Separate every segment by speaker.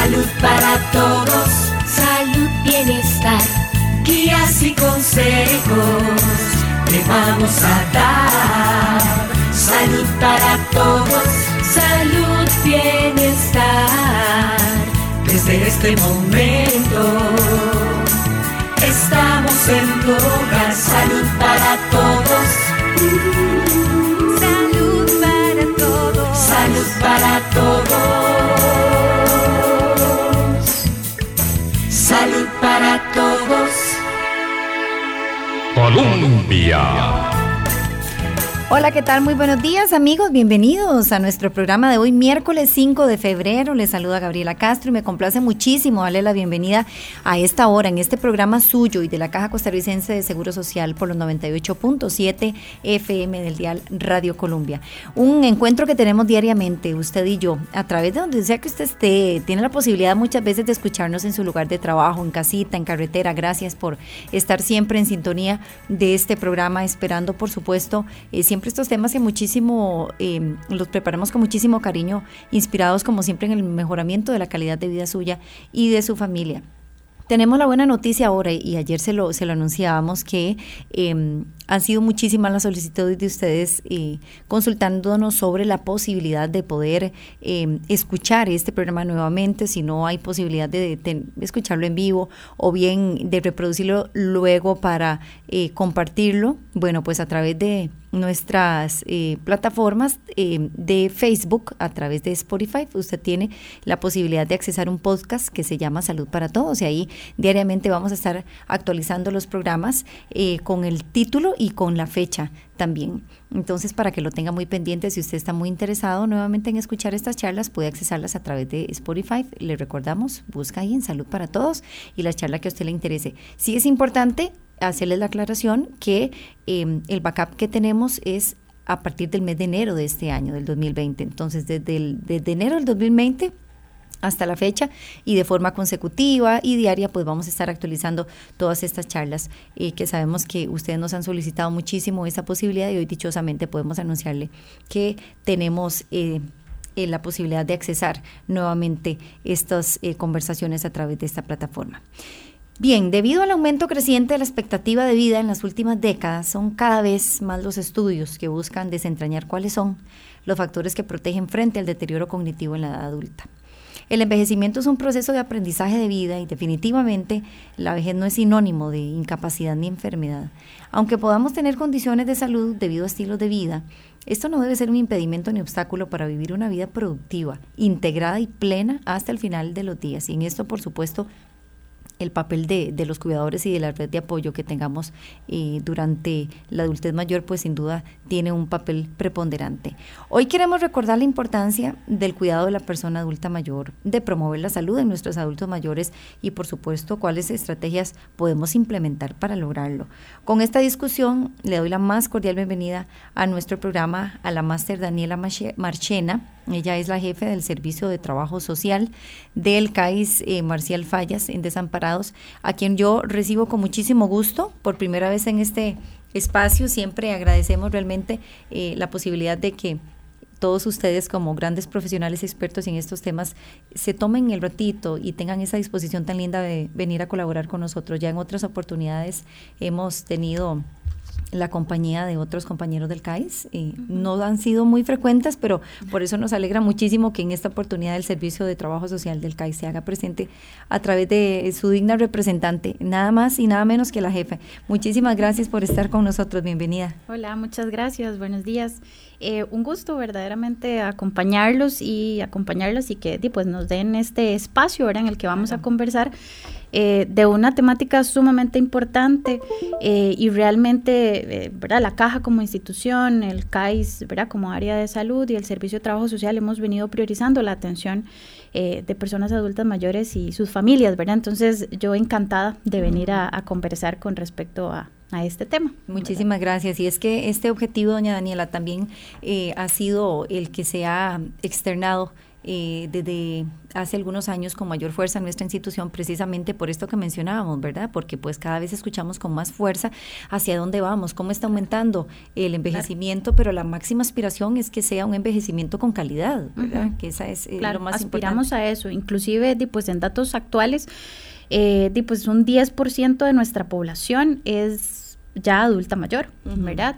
Speaker 1: Salud para todos, salud, bienestar, guías y consejos te vamos a dar. Salud para todos, salud, bienestar, desde este momento. Estamos en tu hogar, salud para todos.
Speaker 2: Colombia.
Speaker 3: Hola, ¿qué tal? Muy buenos días amigos, bienvenidos a nuestro programa de hoy, miércoles 5 de febrero. Les saluda Gabriela Castro y me complace muchísimo darle la bienvenida a esta hora en este programa suyo y de la Caja Costarricense de Seguro Social por los 98.7 FM del Dial Radio Colombia. Un encuentro que tenemos diariamente, usted y yo, a través de donde sea que usted esté. Tiene la posibilidad muchas veces de escucharnos en su lugar de trabajo, en casita, en carretera. Gracias por estar siempre en sintonía de este programa, esperando, por supuesto, eh, siempre estos temas que muchísimo eh, los preparamos con muchísimo cariño, inspirados como siempre en el mejoramiento de la calidad de vida suya y de su familia. Tenemos la buena noticia ahora, y ayer se lo, se lo anunciábamos, que eh, han sido muchísimas las solicitudes de ustedes eh, consultándonos sobre la posibilidad de poder eh, escuchar este programa nuevamente, si no hay posibilidad de, escucharlo en vivo o bien de reproducirlo luego para eh, compartirlo, bueno, pues a través de nuestras eh, plataformas eh, de Facebook, a través de Spotify, usted tiene la posibilidad de accesar un podcast que se llama Salud para Todos y ahí diariamente vamos a estar actualizando los programas eh, con el título y con la fecha también. Entonces, para que lo tenga muy pendiente, si usted está muy interesado nuevamente en escuchar estas charlas, puede accesarlas a través de Spotify. Le recordamos, busca ahí en Salud para Todos y la charla que a usted le interese. Sí es importante hacerles la aclaración que eh, el backup que tenemos es a partir del mes de enero de este año, del 2020. Entonces, desde, el, desde enero del 2020 hasta la fecha y de forma consecutiva y diaria pues vamos a estar actualizando todas estas charlas eh, que sabemos que ustedes nos han solicitado muchísimo esa posibilidad y hoy dichosamente podemos anunciarle que tenemos eh, eh, la posibilidad de accesar nuevamente estas conversaciones a través de esta plataforma. Bien, debido al aumento creciente de la expectativa de vida en las últimas décadas, son cada vez más los estudios que buscan desentrañar cuáles son los factores que protegen frente al deterioro cognitivo en la edad adulta. El envejecimiento es un proceso de aprendizaje de vida y definitivamente la vejez no es sinónimo de incapacidad ni enfermedad. Aunque podamos tener condiciones de salud debido a estilos de vida, esto no debe ser un impedimento ni obstáculo para vivir una vida productiva, integrada y plena hasta el final de los días. Y en esto, por supuesto, el papel de, de, los cuidadores y de la red de apoyo que tengamos eh, durante la adultez mayor, pues sin duda tiene un papel preponderante. Hoy queremos recordar la importancia del cuidado de la persona adulta mayor, de promover la salud de nuestros adultos mayores y por supuesto cuáles estrategias podemos implementar para lograrlo. Con esta discusión le doy la más cordial bienvenida a nuestro programa a la máster Daniela Marchena ella es la jefe del Servicio de Trabajo Social del CAIS eh, Marcial Fallas en A quien yo recibo con muchísimo gusto por primera vez en este espacio. Siempre agradecemos realmente eh, la posibilidad de que todos ustedes como grandes profesionales expertos en estos temas se tomen el ratito y tengan esa disposición tan linda de venir a colaborar con nosotros. Ya en otras oportunidades hemos tenido la compañía de otros compañeros del CAIS. Eh, uh -huh. No han sido muy frecuentes, pero por eso nos alegra muchísimo que en esta oportunidad el Servicio de Trabajo Social del CAIS se haga presente a través de su digna representante, nada más y nada menos que la jefa. Muchísimas gracias por estar con nosotros. Bienvenida.
Speaker 4: Hola, muchas gracias. Buenos días. Eh, un gusto verdaderamente acompañarlos y acompañarlos y que pues, nos den este espacio ¿verdad? en el que vamos a conversar eh, de una temática sumamente importante eh, y realmente eh, ¿verdad? la caja como institución, el CAIS ¿verdad? como área de salud y el Servicio de Trabajo Social hemos venido priorizando la atención de personas adultas mayores y sus familias, ¿verdad? Entonces yo encantada de venir a, conversar con respecto a, a este tema.
Speaker 3: Muchísimas gracias. Y es que este objetivo, doña Daniela, también eh, ha sido el que se ha externado eh, desde hace algunos años con mayor fuerza en nuestra institución precisamente por esto que mencionábamos, ¿verdad? Porque pues cada vez escuchamos con más fuerza hacia dónde vamos, cómo está aumentando el envejecimiento, pero la máxima aspiración es que sea un envejecimiento con calidad, ¿verdad? Que esa es
Speaker 4: eh, lo
Speaker 3: más
Speaker 4: aspiramos a eso, inclusive pues en datos actuales, eh, pues un 10% de nuestra población es ya adulta mayor, ¿verdad?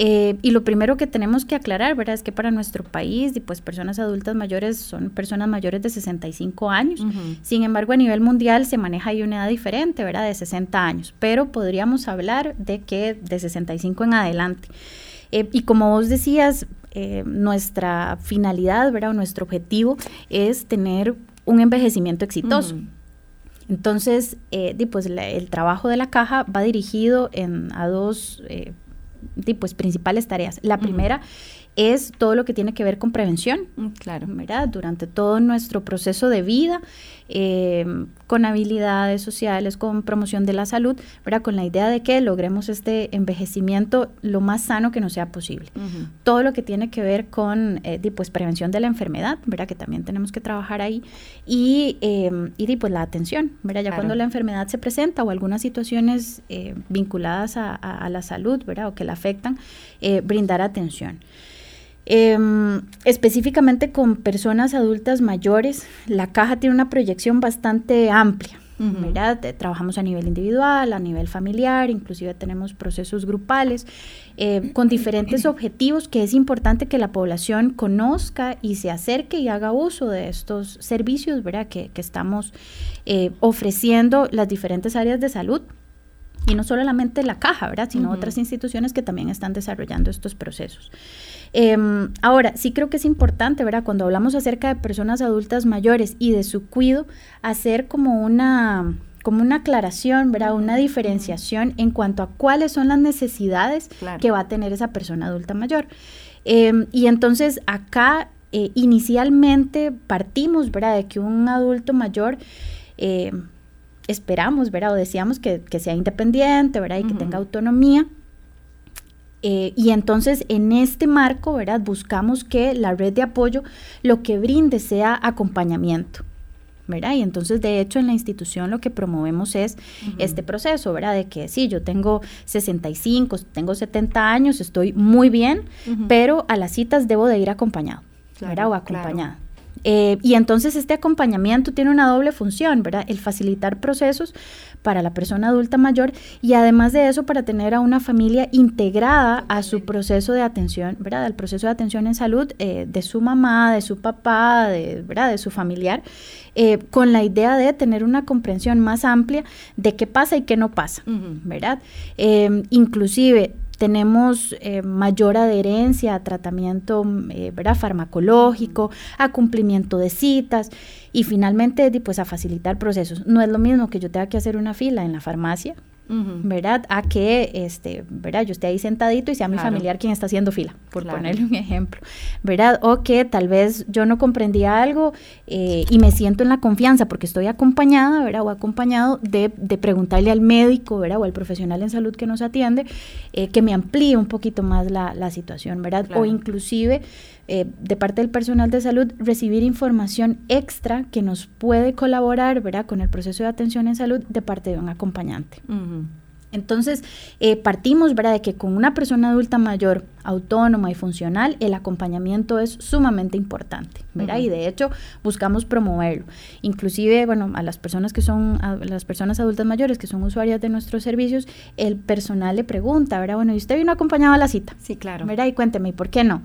Speaker 4: Eh, y lo primero que tenemos que aclarar, ¿verdad? Es que para nuestro país, pues personas adultas mayores son personas mayores de 65 años. Sin embargo, a nivel mundial se maneja ahí una edad diferente, ¿verdad? De 60 años. Pero podríamos hablar de que de 65 en adelante. Eh, y como vos decías, eh, nuestra finalidad, ¿verdad? O nuestro objetivo es tener un envejecimiento exitoso. Entonces, pues el trabajo de la caja va dirigido en, a dos pues, principales tareas. La primera es todo lo que tiene que ver con prevención, mm, claro, ¿verdad? Durante todo nuestro proceso de vida, em, con habilidades sociales, con promoción de la salud, ¿verdad? Con la idea de que logremos este envejecimiento lo más sano que nos sea posible. Todo lo que tiene que ver con, eh, pues, prevención de la enfermedad, ¿verdad? Que también tenemos que trabajar ahí. Y, eh, y pues, la atención, ¿verdad? Ya cuando la enfermedad se presenta o algunas situaciones eh, vinculadas a, a, la salud, ¿verdad? O que la afectan, eh, brindar atención. Em, específicamente con personas adultas mayores, la caja tiene una proyección bastante amplia. ¿verdad? Trabajamos a nivel individual, a nivel familiar, inclusive tenemos procesos grupales eh, con diferentes objetivos que es importante que la población conozca y se acerque y haga uso de estos servicios ¿verdad? Que, estamos eh, ofreciendo las diferentes áreas de salud y no solamente la caja, ¿verdad? Sino otras instituciones que también están desarrollando estos procesos. Em, ahora, sí creo que es importante, ¿verdad? Cuando hablamos acerca de personas adultas mayores y de su cuido, hacer como una como una aclaración, ¿verdad? Una diferenciación en cuanto a cuáles son las necesidades que va a tener esa persona adulta mayor. Em, y entonces acá eh, inicialmente partimos, ¿verdad? De que un adulto mayor eh, esperamos, ¿verdad? O decíamos que, sea independiente, ¿verdad? Y que tenga autonomía. Eh, y entonces en este marco, ¿verdad? Buscamos que la red de apoyo lo que brinde sea acompañamiento. ¿verdad? Y entonces, de hecho, en la institución lo que promovemos es este proceso, ¿verdad? De que sí, yo tengo 65, tengo 70 años, estoy muy bien, pero a las citas debo de ir acompañado, ¿verdad? O acompañada. Eh, y entonces este acompañamiento tiene una doble función, ¿verdad? El facilitar procesos para la persona adulta mayor y además de eso para tener a una familia integrada a su proceso de atención, ¿verdad? Al proceso de atención en salud eh, de su mamá, de su papá, de, ¿verdad? De su familiar, eh, con la idea de tener una comprensión más amplia de qué pasa y qué no pasa, ¿verdad? inclusive tenemos eh, mayor adherencia a tratamiento eh, farmacológico, a cumplimiento de citas y finalmente pues a facilitar procesos. No es lo mismo que yo tenga que hacer una fila en la farmacia ¿verdad? A que, este, ¿verdad? Yo esté ahí sentadito y sea mi familiar quien está haciendo fila, por ponerle un ejemplo, ¿verdad? O que tal vez yo no comprendía algo eh, y me siento en la confianza porque estoy acompañada, ¿verdad? O acompañado de, de preguntarle al médico, ¿verdad? O al profesional en salud que nos atiende, eh, que me amplíe un poquito más la, la situación, ¿verdad? O inclusive eh, de parte del personal de salud recibir información extra que nos puede colaborar ¿verdad? con el proceso de atención en salud de parte de un acompañante. Entonces, eh, partimos ¿verdad? de que con una persona adulta mayor, autónoma y funcional, el acompañamiento es sumamente importante, ¿verdad? Y de hecho, buscamos promoverlo. Inclusive, bueno, a las personas que son, a las personas adultas mayores que son usuarias de nuestros servicios, el personal le pregunta, ¿verdad? Bueno, ¿y usted vino acompañado a la cita?
Speaker 3: Sí, claro.
Speaker 4: ¿Verdad? Y cuénteme, ¿y por qué no?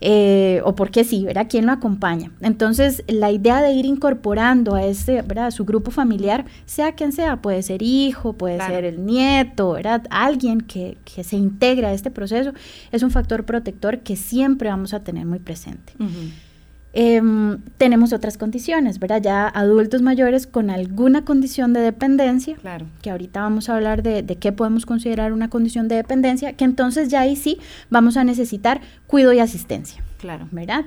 Speaker 4: Eh, o porque sí, ¿verdad? ¿Quién lo acompaña? Entonces, la idea de ir incorporando a. A su grupo familiar, sea quien sea, puede ser hijo, puede ser el nieto, ¿verdad? Alguien que, que, se integra a este proceso, es un factor protector que siempre vamos a tener muy presente. Em, tenemos otras condiciones, ¿verdad? Ya adultos mayores con alguna condición de dependencia, claro. que ahorita vamos a hablar de, de, qué podemos considerar una condición de dependencia, que entonces ya ahí sí vamos a necesitar cuidado y asistencia, claro. ¿verdad?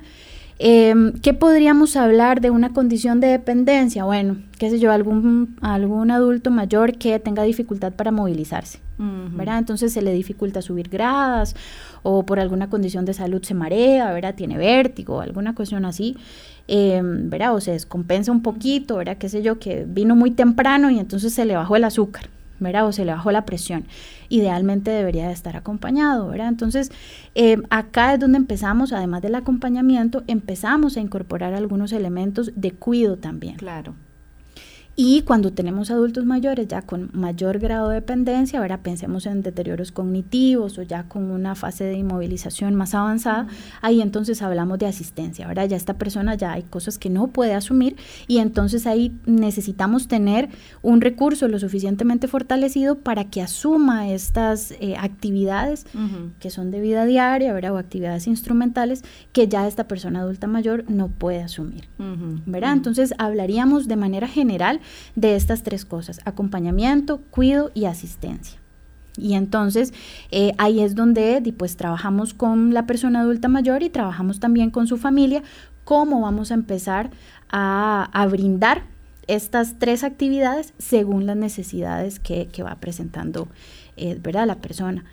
Speaker 4: Em, ¿Qué podríamos hablar de una condición de dependencia? Bueno, qué sé yo, algún, algún adulto mayor que tenga dificultad para movilizarse, ¿verdad? Entonces se le dificulta subir gradas o por alguna condición de salud se marea, ¿verdad? Tiene vértigo, alguna cuestión así. em, ¿verdad? O se descompensa un poquito, ¿verdad? Qué sé yo, que vino muy temprano y entonces se le bajó el azúcar, ¿verdad? O se le bajó la presión. Idealmente debería de estar acompañado, ¿verdad? Entonces, em, acá es donde empezamos, además del acompañamiento, empezamos a incorporar algunos elementos de cuido también.
Speaker 3: Claro.
Speaker 4: Y cuando tenemos adultos mayores ya con mayor grado de dependencia, ahora pensemos en deterioros cognitivos o ya con una fase de inmovilización más avanzada, ahí entonces hablamos de asistencia. Ahora ya esta persona ya hay cosas que no puede asumir y entonces ahí necesitamos tener un recurso lo suficientemente fortalecido para que asuma estas eh, actividades que son de vida diaria, ¿verdad? O actividades instrumentales que ya esta persona adulta mayor no puede asumir, ¿verdad? Entonces hablaríamos de manera general de estas tres cosas, acompañamiento, cuido y asistencia. Y entonces eh, ahí es donde pues trabajamos con la persona adulta mayor y trabajamos también con su familia, cómo vamos a empezar a, brindar estas tres actividades según las necesidades que, va presentando eh, ¿verdad? la persona.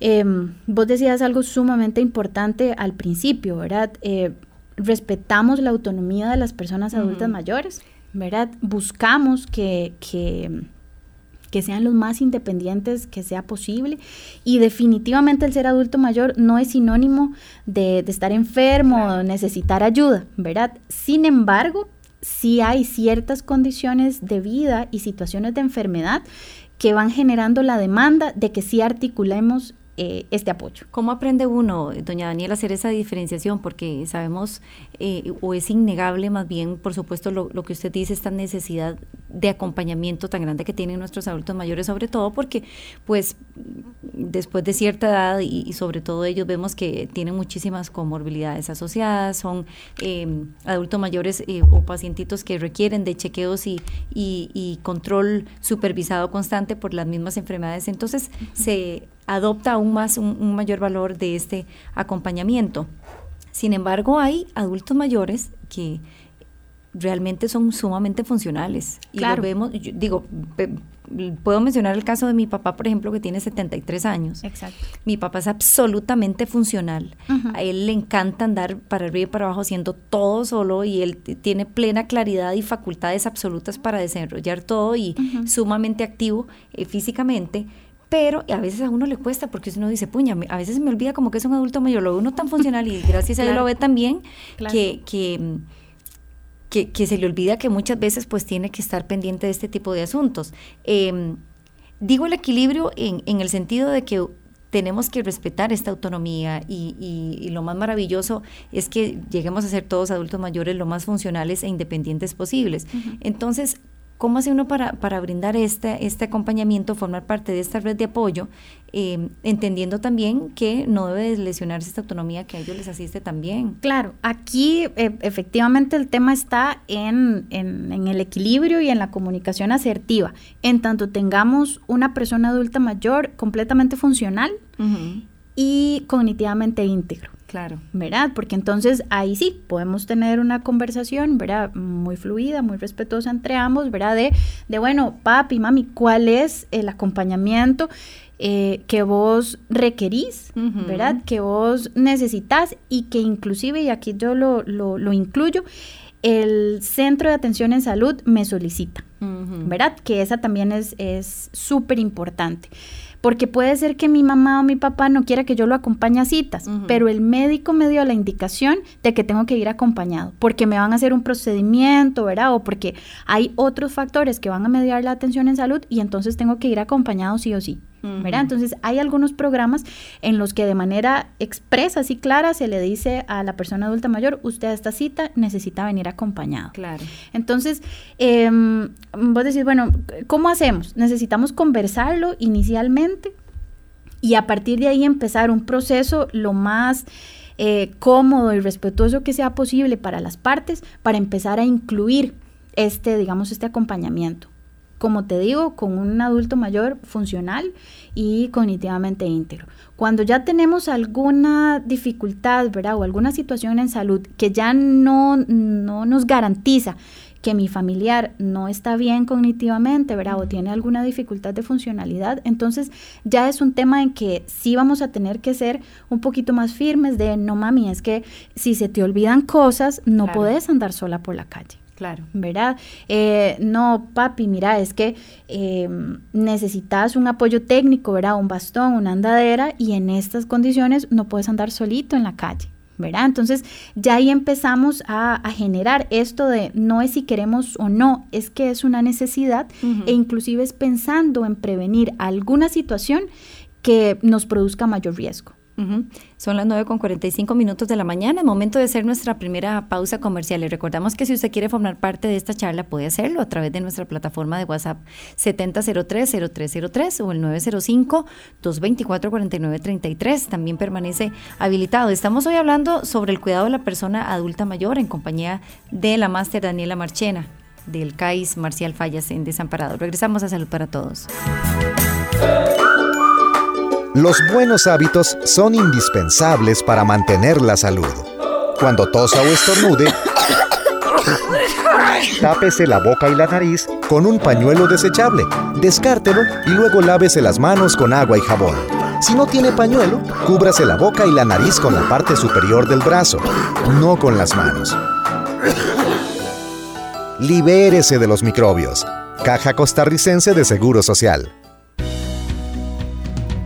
Speaker 4: Em, vos decías algo sumamente importante al principio, ¿verdad? Eh, respetamos la autonomía de las personas adultas mayores. ¿Verdad? Buscamos que, que, sean los más independientes que sea posible y definitivamente el ser adulto mayor no es sinónimo de, estar enfermo o necesitar ayuda, ¿verdad? Sin embargo, sí hay ciertas condiciones de vida y situaciones de enfermedad que van generando la demanda de que sí articulemos eh, este apoyo.
Speaker 3: ¿Cómo aprende uno, doña Daniela, hacer esa diferenciación? Porque sabemos, eh, o es innegable más bien, por supuesto, lo, que usted dice, esta necesidad de acompañamiento tan grande que tienen nuestros adultos mayores, sobre todo porque, pues, después de cierta edad y, sobre todo ellos vemos que tienen muchísimas comorbilidades asociadas, son em, adultos mayores eh, o pacientitos que requieren de chequeos y, y, control supervisado constante por las mismas enfermedades. Entonces, se adopta aún más un, mayor valor de este acompañamiento. Sin embargo, hay adultos mayores que realmente son sumamente funcionales. Y lo vemos, digo, puedo mencionar el caso de mi papá, por ejemplo, que tiene 73 años.
Speaker 4: Exacto.
Speaker 3: Mi papá es absolutamente funcional. A él le encanta andar para arriba y para abajo haciendo todo solo y él tiene plena claridad y facultades absolutas para desarrollar todo y sumamente activo eh, físicamente pero a veces a uno le cuesta porque uno dice, puña, a veces me olvida como que es un adulto mayor, lo ve uno tan funcional y gracias a Dios lo ve tan bien que, que, que, se le olvida que muchas veces pues tiene que estar pendiente de este tipo de asuntos. Em, digo el equilibrio en, en el sentido de que tenemos que respetar esta autonomía y, y, lo más maravilloso es que lleguemos a ser todos adultos mayores lo más funcionales e independientes posibles. Entonces, ¿Cómo hace uno para, para brindar este, este acompañamiento, formar parte de esta red de apoyo, eh, entendiendo también que no debe lesionarse esta autonomía que a ellos les asiste también?
Speaker 4: Claro, aquí e, efectivamente el tema está en, en, el equilibrio y en la comunicación asertiva. En tanto tengamos una persona adulta mayor completamente funcional y cognitivamente íntegro.
Speaker 3: Claro.
Speaker 4: ¿Verdad? Porque entonces ahí sí podemos tener una conversación, ¿verdad? Muy fluida, muy respetuosa entre ambos, ¿verdad? De, de bueno, papi, mami, ¿cuál es el acompañamiento eh, que vos requerís, ¿verdad? Que vos necesitas y que inclusive, y aquí yo lo, lo, incluyo, el centro de atención en salud me solicita, ¿verdad? Que esa también es súper importante porque puede ser que mi mamá o mi papá no quiera que yo lo acompañe a citas, pero el médico me dio la indicación de que tengo que ir acompañado, porque me van a hacer un procedimiento, ¿verdad? O porque hay otros factores que van a mediar la atención en salud y entonces tengo que ir acompañado sí o sí. ¿Verdad? Entonces hay algunos programas en los que de manera expresa, y clara, se le dice a la persona adulta mayor, usted a esta cita necesita venir acompañado.
Speaker 3: Claro.
Speaker 4: Entonces, eh, vos decís, bueno, ¿cómo hacemos? Necesitamos conversarlo inicialmente y a partir de ahí empezar un proceso lo más... Eh, cómodo y respetuoso que sea posible para las partes para empezar a incluir este, digamos, este acompañamiento como te digo, con un adulto mayor funcional y cognitivamente íntegro. Cuando ya tenemos alguna dificultad, ¿verdad? O alguna situación en salud que ya no, no nos garantiza que mi familiar no está bien cognitivamente, ¿verdad? O tiene alguna dificultad de funcionalidad, entonces ya es un tema en que sí vamos a tener que ser un poquito más firmes de, no mami, es que si se te olvidan cosas, no puedes andar sola por la calle.
Speaker 3: Claro.
Speaker 4: ¿Verdad? Eh, no, papi, mira, es que eh, necesitas un apoyo técnico, ¿verdad? Un bastón, una andadera, y en estas condiciones no puedes andar solito en la calle. ¿verdad? Entonces ya ahí empezamos a, generar esto de no es si queremos o no, es que es una necesidad e inclusive es pensando en prevenir alguna situación que nos produzca mayor riesgo.
Speaker 3: Son las 9 con 45 minutos de la mañana, momento de hacer nuestra primera pausa comercial. Le recordamos que si usted quiere formar parte de esta charla, puede hacerlo a través de nuestra plataforma de WhatsApp 7003-0303 o el 905-224-4933. También permanece habilitado. Estamos hoy hablando sobre el cuidado de la persona adulta mayor en compañía de la máster Daniela Marchena del CAIS Marcial Fallas en Desamparado. Regresamos a Salud para Todos.
Speaker 5: Los buenos hábitos son indispensables para mantener la salud. Cuando tosa o estornude, tápese la boca y la nariz con un pañuelo desechable, descártelo y luego lávese las manos con agua y jabón. Si no tiene pañuelo, cúbrase la boca y la nariz con la parte superior del brazo, no con las manos. Libérese de los microbios. Caja Costarricense de Seguro Social.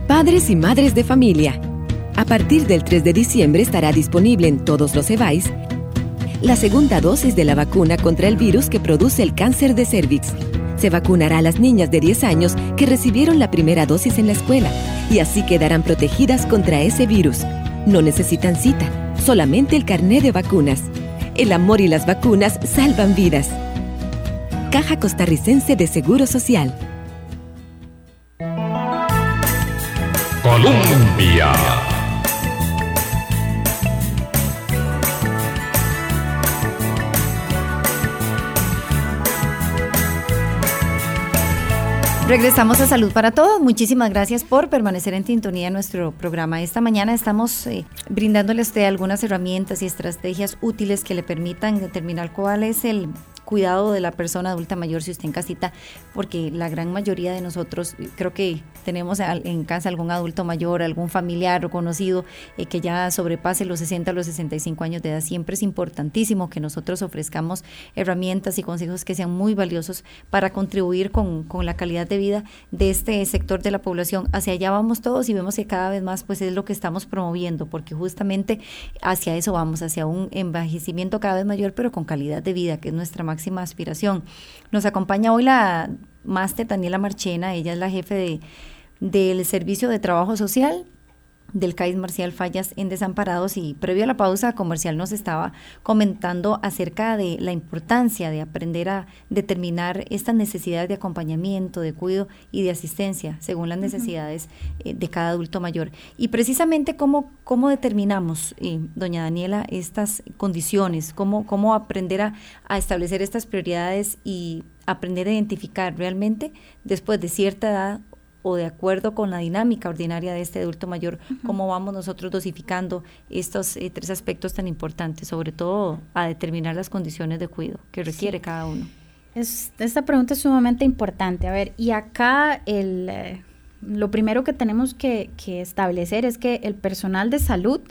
Speaker 6: Padres y madres de familia. A partir del 3 de diciembre estará disponible en todos los EVAIS la segunda dosis de la vacuna contra el virus que produce el cáncer de cervix. Se vacunará a las niñas de 10 años que recibieron la primera dosis en la escuela y así quedarán protegidas contra ese virus. No necesitan cita, solamente el carné de vacunas. El amor y las vacunas salvan vidas. Caja Costarricense de Seguro Social.
Speaker 2: Colombia.
Speaker 3: Regresamos a Salud para Todos. Muchísimas gracias por permanecer en sintonía de nuestro programa. Esta mañana estamos eh, brindándoles algunas herramientas y estrategias útiles que le permitan determinar cuál es el cuidado de la persona adulta mayor si usted en casita, porque la gran mayoría de nosotros creo que tenemos en casa algún adulto mayor, algún familiar o conocido eh, que ya sobrepase los 60 o los 65 años de edad. Siempre es importantísimo que nosotros ofrezcamos herramientas y consejos que sean muy valiosos para contribuir con, con la calidad de vida de este sector de la población. Hacia allá vamos todos y vemos que cada vez más pues es lo que estamos promoviendo, porque justamente hacia eso vamos, hacia un envejecimiento cada vez mayor, pero con calidad de vida, que es nuestra máxima máxima aspiración. Nos acompaña hoy la máster Daniela Marchena, ella es la jefe de, del Servicio de Trabajo Social del CAIS Marcial Fallas en Desamparados y previo a la pausa comercial nos estaba comentando acerca de la importancia de aprender a determinar estas necesidades de acompañamiento, de cuidado y de asistencia según las necesidades eh, de cada adulto mayor. Y precisamente cómo, cómo determinamos, eh, doña Daniela, estas condiciones, cómo, cómo aprender a, a establecer estas prioridades y aprender a identificar realmente después de cierta edad o de acuerdo con la dinámica ordinaria de este adulto mayor, cómo vamos nosotros dosificando estos eh, tres aspectos tan importantes, sobre todo a determinar las condiciones de cuidado que requiere cada uno.
Speaker 4: Es, esta pregunta es sumamente importante. A ver, y acá el, eh, lo primero que tenemos que, establecer es que el personal de salud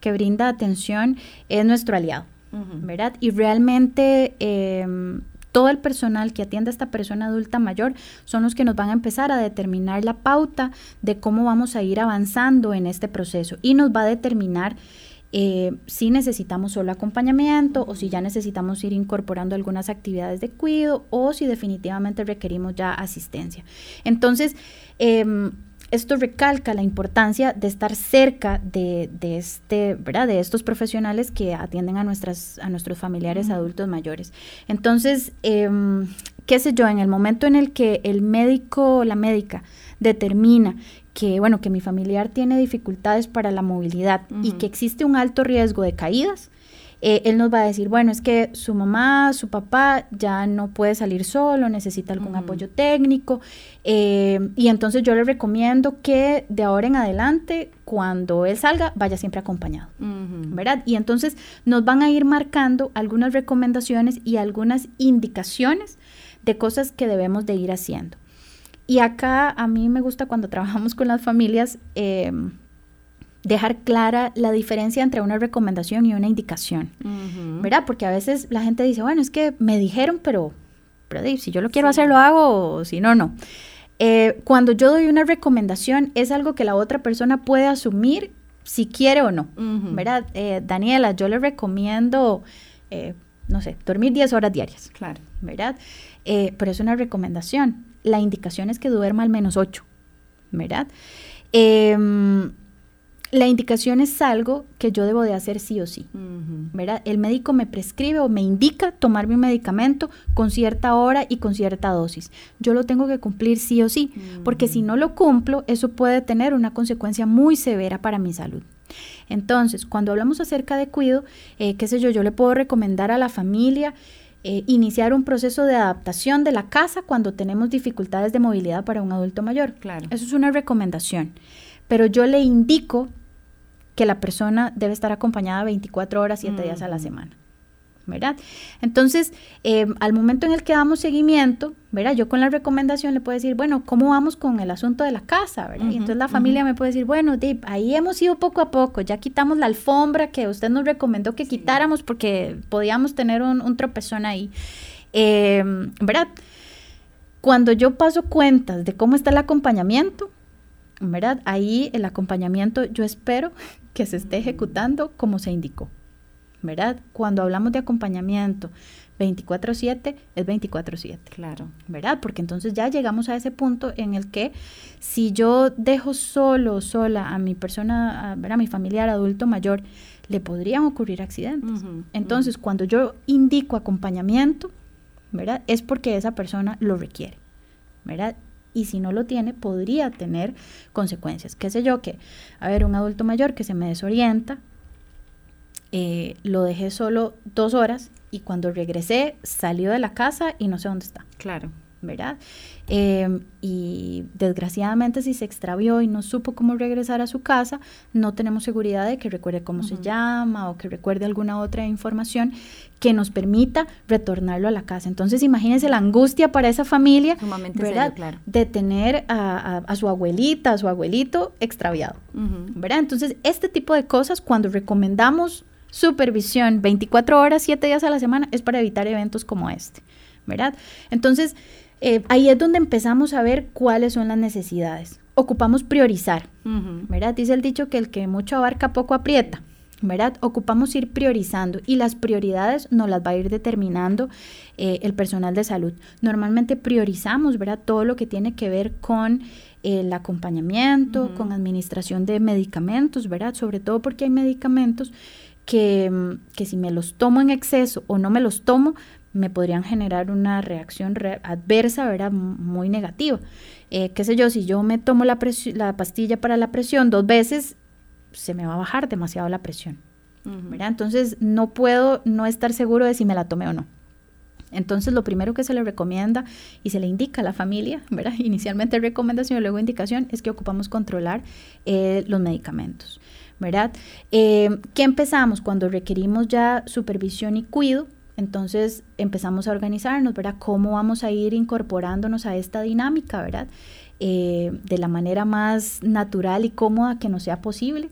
Speaker 4: que brinda atención es nuestro aliado, ¿verdad? Y realmente em, todo el personal que atiende a esta persona adulta mayor son los que nos van a empezar a determinar la pauta de cómo vamos a ir avanzando en este proceso y nos va a determinar eh, si necesitamos solo acompañamiento o si ya necesitamos ir incorporando algunas actividades de cuidado o si definitivamente requerimos ya asistencia. Entonces, em, esto recalca la importancia de estar cerca de, este, ¿verdad? de estos profesionales que atienden a, nuestras, a nuestros familiares adultos mayores. Entonces, em, qué sé yo, en el momento en el que el médico o la médica determina que, bueno, que mi familiar tiene dificultades para la movilidad y que existe un alto riesgo de caídas, eh, él nos va a decir, bueno, es que su mamá, su papá ya no puede salir solo, necesita algún apoyo técnico. Eh, y entonces yo le recomiendo que de ahora en adelante, cuando él salga, vaya siempre acompañado, ¿verdad? Y entonces nos van a ir marcando algunas recomendaciones y algunas indicaciones de cosas que debemos de ir haciendo. Y acá a mí me gusta cuando trabajamos con las familias eh, dejar clara la diferencia entre una recomendación y una indicación, ¿verdad? Porque a veces la gente dice, bueno, es que me dijeron, pero, pero si yo lo quiero hacer, lo hago, o si no, no. Eh, cuando yo doy una recomendación, es algo que la otra persona puede asumir si quiere o no, ¿verdad? Eh, Daniela, yo le recomiendo, no sé, dormir 10 horas diarias.
Speaker 3: Claro.
Speaker 4: ¿Verdad? pero es una recomendación la indicación es que duerma al menos 8, ¿verdad? Em, la indicación es algo que yo debo de hacer sí o sí, ¿verdad? El médico me prescribe o me indica tomar mi medicamento con cierta hora y con cierta dosis. Yo lo tengo que cumplir sí o sí, porque si no lo cumplo, eso puede tener una consecuencia muy severa para mi salud. Entonces, cuando hablamos acerca de cuido, eh, qué sé yo, yo le puedo recomendar a la familia eh, iniciar un proceso de adaptación de la casa cuando tenemos dificultades de movilidad para un adulto mayor.
Speaker 3: Claro.
Speaker 4: Eso es una recomendación. Pero yo le indico que la persona debe estar acompañada 24 horas, 7 días a la semana. ¿verdad? Entonces, em, al momento en el que damos seguimiento, ¿verdad? Yo con la recomendación le puedo decir, bueno, ¿cómo vamos con el asunto de la casa, ¿verdad? y entonces la familia me puede decir, bueno, Dip, ahí hemos ido poco a poco, ya quitamos la alfombra que usted nos recomendó que quitáramos porque podíamos tener un, tropezón ahí, em, ¿verdad? Cuando yo paso cuentas de cómo está el acompañamiento, ¿verdad? Ahí el acompañamiento yo espero que se esté ejecutando como se indicó. ¿verdad? Cuando hablamos de acompañamiento 24/7 es 24/7.
Speaker 3: Claro.
Speaker 4: ¿Verdad? Porque entonces ya llegamos a ese punto en el que si yo dejo solo, sola a mi persona, a, a mi familiar adulto mayor, le podrían ocurrir accidentes. entonces, cuando yo indico acompañamiento, ¿verdad? Es porque esa persona lo requiere, ¿verdad? Y si no lo tiene, podría tener consecuencias. ¿Qué sé yo? Que, a ver, un adulto mayor que se me desorienta, eh, lo dejé solo dos horas y cuando regresé salió de la casa y no sé dónde está.
Speaker 3: Claro.
Speaker 4: ¿Verdad? Em, y desgraciadamente si se extravió y no supo cómo regresar a su casa, no tenemos seguridad de que recuerde cómo se llama o que recuerde alguna otra información que nos permita retornarlo a la casa. Entonces imagínense la angustia para esa familia, ¿verdad? claro. De tener a, su abuelita, a su abuelito extraviado, ¿verdad? Entonces este tipo de cosas cuando recomendamos supervisión 24 horas, 7 días a la semana, es para evitar eventos como este, ¿verdad? Entonces, eh, ahí es donde empezamos a ver cuáles son las necesidades. Ocupamos priorizar, ¿verdad? Dice el dicho que el que mucho abarca poco aprieta. ¿verdad? Ocupamos ir priorizando y las prioridades nos las va a ir determinando eh, el personal de salud. Normalmente priorizamos, ¿verdad? Todo lo que tiene que ver con el acompañamiento, con administración de medicamentos, ¿verdad? Sobre todo porque hay medicamentos que, si me los tomo en exceso o no me los tomo, me podrían generar una reacción adversa, ¿verdad? Muy negativa. Eh, qué sé yo, si yo me tomo la, la pastilla para la presión dos veces, se me va a bajar demasiado la presión. ¿verdad? Entonces no puedo no estar seguro de si me la tomé o no. Entonces lo primero que se le recomienda y se le indica a la familia, ¿verdad? Inicialmente recomendación y luego indicación es que ocupamos controlar eh, los medicamentos. ¿verdad? Eh, ¿Qué empezamos? Cuando requerimos ya supervisión y cuido, entonces empezamos a organizarnos, ¿verdad? ¿Cómo vamos a ir incorporándonos a esta dinámica, ¿verdad? Eh, de la manera más natural y cómoda que nos sea posible,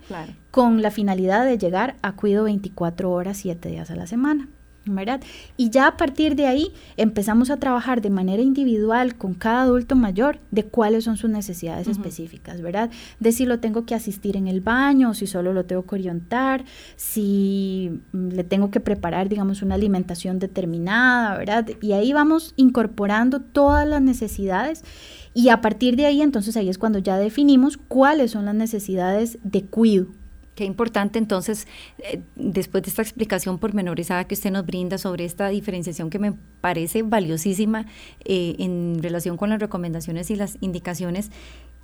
Speaker 4: con la finalidad de llegar a cuido 24 horas, 7 días a la semana. ¿Verdad? Y ya a partir de ahí empezamos a trabajar de manera individual con cada adulto mayor de cuáles son sus necesidades específicas, ¿verdad? De si lo tengo que asistir en el baño, si solo lo tengo que orientar, si mm, le tengo que preparar, digamos, una alimentación determinada, ¿verdad? Y ahí vamos incorporando todas las necesidades y a partir de ahí, entonces ahí es cuando ya definimos cuáles son las necesidades de cuidado
Speaker 3: Qué importante entonces, eh, después de esta explicación pormenorizada que usted nos brinda sobre esta diferenciación que me parece valiosísima eh, en relación con las recomendaciones y las indicaciones,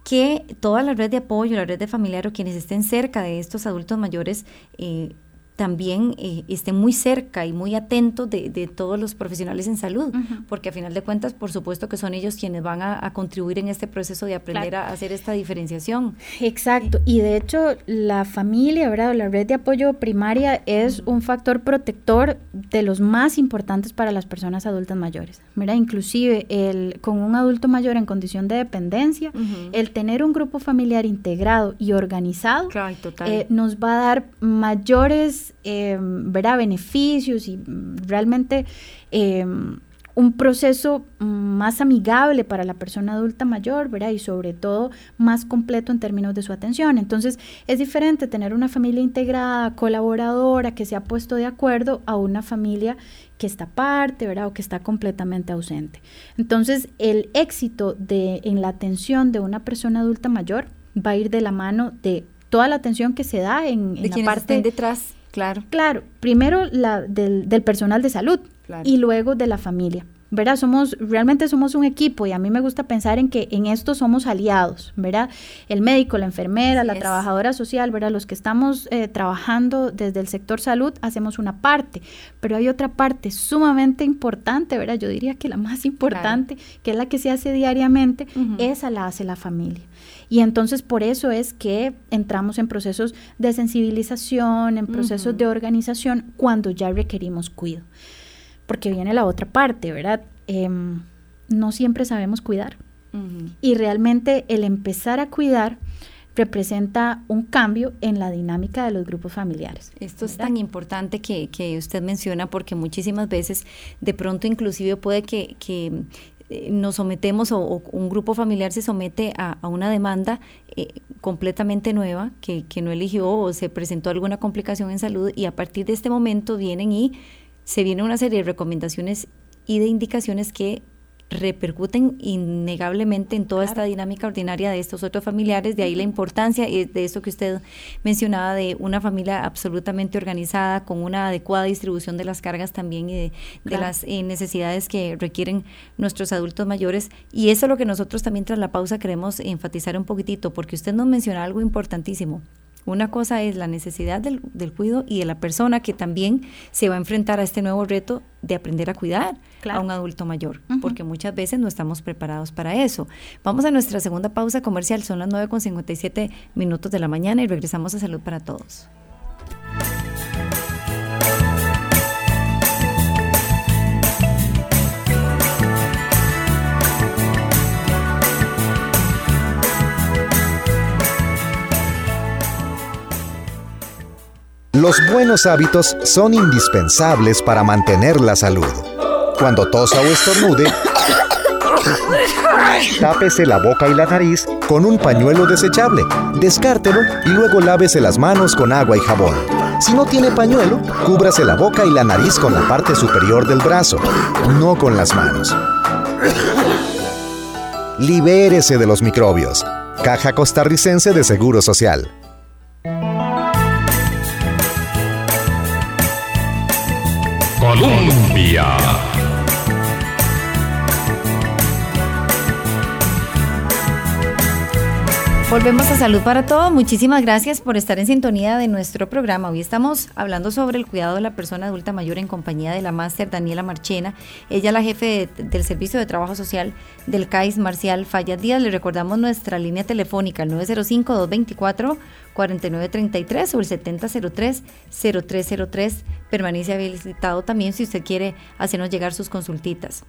Speaker 3: que toda la red de apoyo, la red de familiar o quienes estén cerca de estos adultos mayores, eh, también eh, estén muy cerca y muy atentos de, todos los profesionales en salud, porque a final de cuentas, por supuesto que son ellos quienes van a, contribuir en este proceso de aprender a hacer esta diferenciación.
Speaker 4: Exacto, y de hecho la familia, ¿verdad? La red de apoyo primaria es un factor protector de los más importantes para las personas adultas mayores, ¿verdad? Inclusive el, con un adulto mayor en condición de dependencia, el tener un grupo familiar integrado y organizado eh, nos va a dar mayores eh, beneficios y mm, realmente em, un proceso más amigable para la persona adulta mayor, ¿verdad? Y sobre todo más completo en términos de su atención. Entonces, es diferente tener una familia integrada, colaboradora, que se ha puesto de acuerdo a una familia que está aparte, ¿verdad? O que está completamente ausente. Entonces, el éxito de, en la atención de una persona adulta mayor va a ir de la mano de toda la atención que se da en,
Speaker 3: en
Speaker 4: la parte
Speaker 3: detrás Claro.
Speaker 4: Claro, primero la del, personal de salud y luego de la familia. ¿verdad? Somos, realmente somos un equipo y a mí me gusta pensar en que en esto somos aliados, ¿verdad? El médico, la enfermera, la trabajadora social, ¿verdad? Los que estamos eh, trabajando desde el sector salud hacemos una parte, pero hay otra parte sumamente importante, ¿verdad? Yo diría que la más importante, que es la que se hace diariamente, esa la hace la familia. Y entonces por eso es que entramos en procesos de sensibilización, en procesos de organización, cuando ya requerimos cuidado. Porque viene la otra parte, ¿verdad? Em, no siempre sabemos cuidar. Y realmente el empezar a cuidar representa un cambio en la dinámica de los grupos familiares.
Speaker 3: Esto es tan importante que, que, usted menciona porque muchísimas veces de pronto inclusive puede que, que nos sometemos o, un grupo familiar se somete a, una demanda eh, completamente nueva que, que no eligió o se presentó alguna complicación en salud y a partir de este momento vienen y se viene una serie de recomendaciones y de indicaciones que repercuten innegablemente en toda esta dinámica ordinaria de estos otros familiares, de ahí la importancia de esto que usted mencionaba de una familia absolutamente organizada, con una adecuada distribución de las cargas también y de, las eh, necesidades que requieren nuestros adultos mayores. Y eso es lo que nosotros también tras la pausa queremos enfatizar un poquitito, porque usted nos menciona algo importantísimo. Una cosa es la necesidad del, del, cuidado y de la persona que también se va a enfrentar a este nuevo reto de aprender a cuidar a un adulto mayor, porque muchas veces no estamos preparados para eso. Vamos a nuestra segunda pausa comercial, son las 9.57 minutos de la mañana y regresamos a Salud para Todos.
Speaker 5: Los buenos hábitos son indispensables para mantener la salud. Cuando tosa o estornude, tápese la boca y la nariz con un pañuelo desechable, descártelo y luego lávese las manos con agua y jabón. Si no tiene pañuelo, cúbrase la boca y la nariz con la parte superior del brazo, no con las manos. Libérese de los microbios. Caja Costarricense de Seguro Social.
Speaker 2: Colombia.
Speaker 3: Volvemos a Salud para Todos. Muchísimas gracias por estar en sintonía de nuestro programa. Hoy estamos hablando sobre el cuidado de la persona adulta mayor en compañía de la máster Daniela Marchena. Ella es la jefe del Servicio de Trabajo Social del CAIS Marcial Fallas Díaz. Le recordamos nuestra línea telefónica, el 905-224. 4933 o el 7003-0303. Permanece habilitado también si usted quiere hacernos llegar sus consultitas.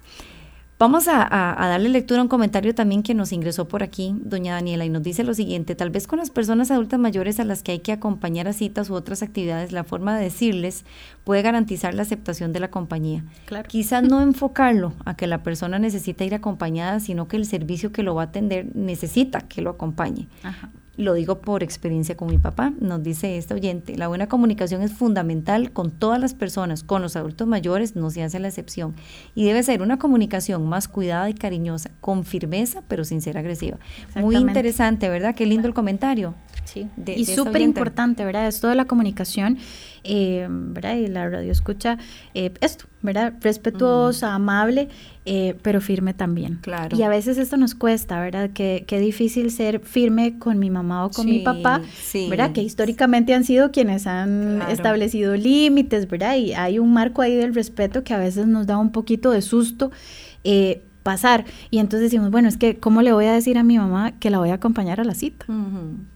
Speaker 3: Vamos a, darle lectura a un comentario también que nos ingresó por aquí, doña Daniela, y nos dice lo siguiente, tal vez con las personas adultas mayores a las que hay que acompañar a citas u otras actividades, la forma de decirles puede garantizar la aceptación de la compañía. Claro. Quizás no enfocarlo a que la persona necesita ir acompañada, sino que el servicio que lo va a atender necesita que lo acompañe. Ajá. Lo digo por experiencia con mi papá, nos dice este oyente, la buena comunicación es fundamental con todas las personas, con los adultos mayores no se hace la excepción y debe ser una comunicación más cuidada y cariñosa, con firmeza pero sin ser agresiva. Muy interesante, ¿verdad? Qué lindo el comentario.
Speaker 4: Sí, y súper importante, ¿verdad? Esto de la comunicación, eh, ¿verdad? Y la radio escucha eh, esto, ¿verdad? Respetuosa, amable, eh, pero firme también.
Speaker 3: Claro.
Speaker 4: Y a veces esto nos cuesta, ¿verdad? Qué, qué difícil ser firme con mi mamá o con mi papá, ¿verdad? Que históricamente han sido quienes han establecido límites, ¿verdad? Y hay un marco ahí del respeto que a veces nos da un poquito de susto. Eh, pasar. Y entonces decimos, bueno, es que, ¿cómo le voy a decir a mi mamá que la voy a acompañar a la cita?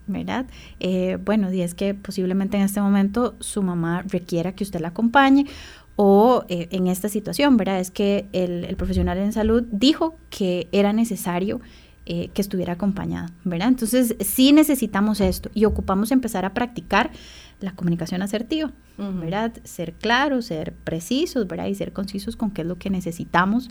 Speaker 4: ¿Verdad? Eh, bueno, y es que posiblemente en este momento su mamá requiera que usted la acompañe o eh, en esta situación, ¿verdad? Es que el, profesional en salud dijo que era necesario eh, que estuviera acompañada, ¿verdad? Entonces, sí necesitamos esto y ocupamos empezar a practicar la comunicación asertiva, ¿verdad? Ser claros, ser precisos, ¿verdad? Y ser concisos con qué es lo que necesitamos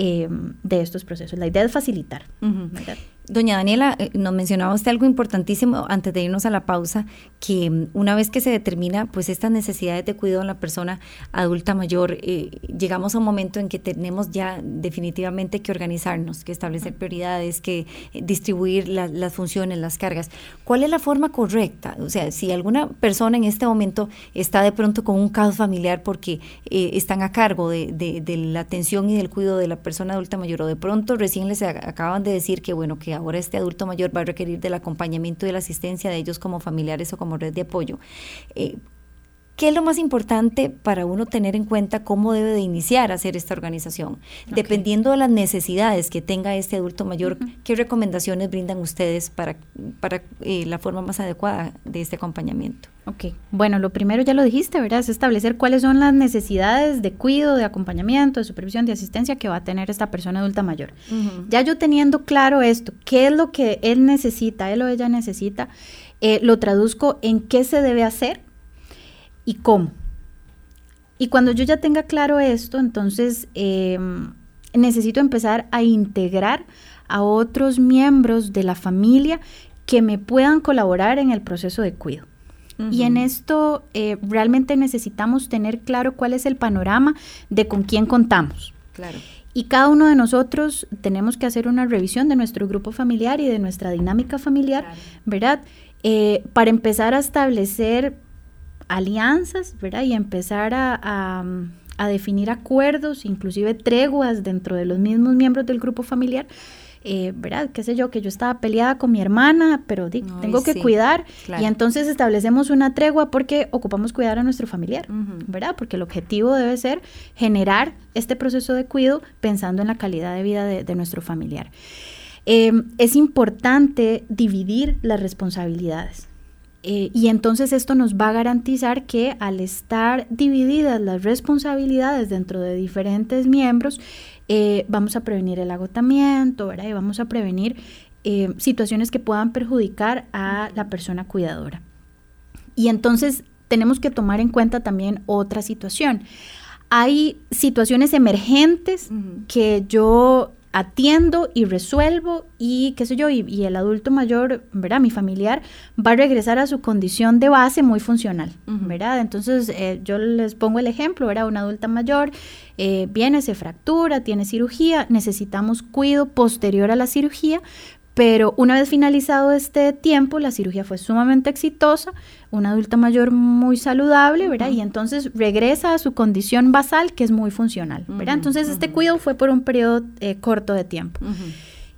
Speaker 4: de estos procesos. La idea es facilitar, ¿verdad?
Speaker 3: Doña Daniela, eh, nos mencionaba usted algo importantísimo antes de irnos a la pausa, que mm, una vez que se determina pues estas necesidades de cuidado en la persona adulta mayor, eh, llegamos a un momento en que tenemos ya definitivamente que organizarnos, que establecer prioridades, que eh, distribuir las funciones, las cargas. ¿Cuál es la forma correcta? O sea, si alguna persona en este momento está de pronto con un caos familiar porque están a cargo de, de, la atención y del cuidado de la persona adulta mayor, o de pronto recién les acaban de decir que bueno, que ahora este adulto mayor va a requerir del acompañamiento y de la asistencia de ellos como familiares o como red de apoyo. Eh, ¿Qué es lo más importante para uno tener en cuenta cómo debe de iniciar a hacer esta organización? Dependiendo de las necesidades que tenga este adulto mayor, ¿qué recomendaciones brindan ustedes para, para eh, la forma más adecuada de este acompañamiento?
Speaker 4: Ok, bueno, lo primero ya lo dijiste, ¿verdad? Es establecer cuáles son las necesidades de cuidado, de acompañamiento, de supervisión, de asistencia que va a tener esta persona adulta mayor. Ya yo teniendo claro esto, qué es lo que él necesita, él o ella necesita, eh, lo traduzco en qué se debe hacer y cómo. Y cuando yo ya tenga claro esto, entonces em, necesito empezar a integrar a otros miembros de la familia que me puedan colaborar en el proceso de cuidado. Y en esto eh, realmente necesitamos tener claro cuál es el panorama de con quién contamos.
Speaker 3: Claro.
Speaker 4: Y cada uno de nosotros tenemos que hacer una revisión de nuestro grupo familiar y de nuestra dinámica familiar, ¿verdad? Eh, para empezar a establecer alianzas, ¿verdad? Y empezar a, definir acuerdos, inclusive treguas dentro de los mismos miembros del grupo familiar. Eh, ¿verdad? Qué sé yo, que yo estaba peleada con mi hermana, pero tengo que cuidar. Y entonces establecemos una tregua porque ocupamos cuidar a nuestro familiar, ¿verdad? Porque el objetivo debe ser generar este proceso de cuidado pensando en la calidad de vida de, nuestro familiar. Em, es importante dividir las responsabilidades. Eh, y entonces esto nos va a garantizar que al estar divididas las responsabilidades dentro de diferentes miembros, eh, vamos a prevenir el agotamiento, ¿verdad? Y vamos a prevenir eh, situaciones que puedan perjudicar a la persona cuidadora. Y entonces tenemos que tomar en cuenta también otra situación. Hay situaciones emergentes que yo atiendo y resuelvo y qué sé yo, y, el adulto mayor, ¿verdad? Mi familiar va a regresar a su condición de base muy funcional, ¿verdad? Entonces eh, yo les pongo el ejemplo, ¿verdad? Una adulta mayor eh, viene, se fractura, tiene cirugía, necesitamos cuidado posterior a la cirugía, pero una vez finalizado este tiempo, la cirugía fue sumamente exitosa, una adulta mayor muy saludable, ¿verdad? Y entonces regresa a su condición basal, que es muy funcional, ¿verdad? Entonces este cuidado fue por un periodo eh, corto de tiempo.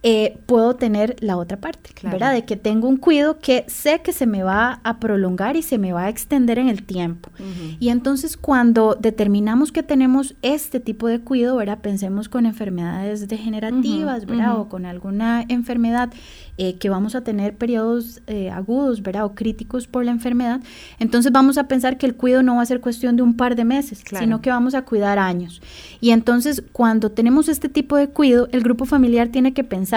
Speaker 4: Eh, puedo tener la otra parte, ¿verdad? De que tengo un cuidado que sé que se me va a prolongar y se me va a extender en el tiempo. Y entonces cuando determinamos que tenemos este tipo de cuidado, ¿verdad? Pensemos con enfermedades degenerativas, ¿verdad? O con alguna enfermedad eh, que vamos a tener periodos eh, agudos, ¿verdad? O críticos por la enfermedad. Entonces vamos a pensar que el cuidado no va a ser cuestión de un par de meses, sino que vamos a cuidar años. Y entonces cuando tenemos este tipo de cuidado, el grupo familiar tiene que pensar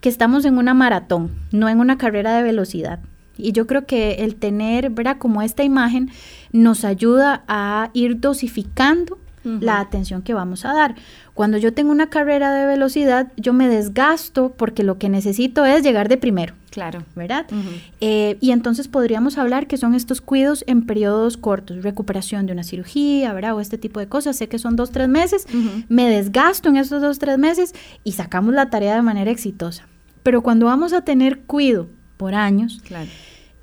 Speaker 4: que estamos en una maratón, no en una carrera de velocidad. Y yo creo que el tener, ¿verdad? Como esta imagen nos ayuda a ir dosificando la atención que vamos a dar. Cuando yo tengo una carrera de velocidad, yo me desgasto porque lo que necesito es llegar de primero.
Speaker 3: Claro.
Speaker 4: ¿Verdad? Eh, y entonces podríamos hablar que son estos cuidos en periodos cortos, recuperación de una cirugía, ¿verdad? O este tipo de cosas. Sé que son dos, tres meses, me desgasto en esos dos, tres meses y sacamos la tarea de manera exitosa. Pero cuando vamos a tener cuido por años,
Speaker 3: claro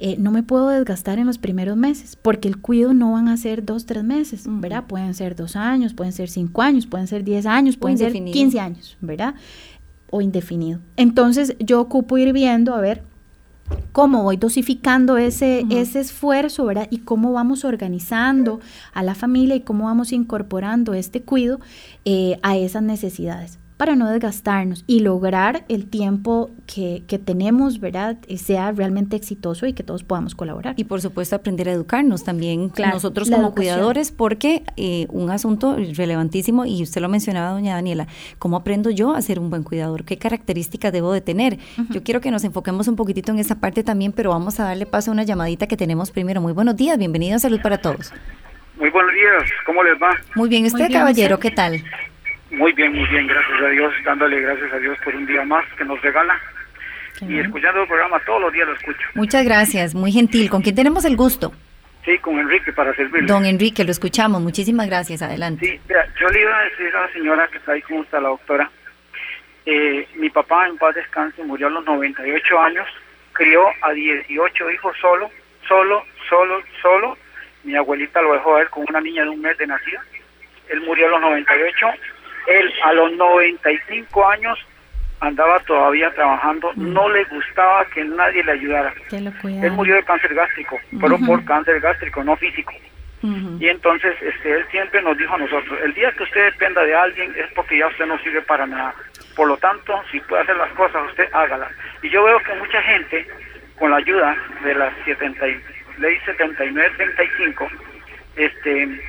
Speaker 4: eh, no me puedo desgastar en los primeros meses, porque el cuido no van a ser dos, tres meses, ¿verdad? Pueden ser dos años, pueden ser cinco años, pueden ser diez años, pueden ser quince años, ¿verdad? O indefinido. Entonces yo ocupo ir viendo, a ver, cómo voy dosificando ese, ese esfuerzo, ¿verdad? Y cómo vamos organizando a la familia y cómo vamos incorporando este cuido eh, a esas necesidades para no desgastarnos y lograr el tiempo que, que tenemos, ¿verdad? Sea realmente exitoso y que todos podamos colaborar.
Speaker 3: Y por supuesto aprender a educarnos también nosotros como cuidadores, porque eh, un asunto relevantísimo, y usted lo mencionaba, doña Daniela, ¿cómo aprendo yo a ser un buen cuidador? ¿Qué características debo de tener? Yo quiero que nos enfoquemos un poquitito en esa parte también, pero vamos a darle paso a una llamadita que tenemos primero. Muy buenos días, bienvenido a Salud para Todos.
Speaker 7: Muy buenos días, ¿cómo les va?
Speaker 3: Muy bien, ¿usted, caballero, qué tal?
Speaker 7: Muy bien, muy bien, gracias a Dios, dándole gracias a Dios por un día más que nos regala. y escuchando el programa todos los días lo escucho.
Speaker 3: Muchas gracias, muy gentil. ¿Con quién tenemos el gusto?
Speaker 7: Sí, con Enrique para servirle.
Speaker 3: Don Enrique, lo escuchamos. Muchísimas gracias. Adelante.
Speaker 7: Sí, yo le iba a decir a la señora que está ahí con usted, la doctora. Eh, mi papá en paz descanse murió a los 98 años, crió a 18 hijos solo, solo, solo, solo. Mi abuelita lo dejó a él con una niña de un mes de nacida. Él murió a los 98 él a los 95 años andaba todavía trabajando, mm. no le gustaba que nadie le ayudara. Él murió de cáncer gástrico, pero por cáncer gástrico, no físico. Y entonces este, él siempre nos dijo a nosotros, el día que usted dependa de alguien es porque ya usted no sirve para nada. Por lo tanto, si puede hacer las cosas, usted hágalas. Y yo veo que mucha gente, con la ayuda de la 70, ley 7935, este,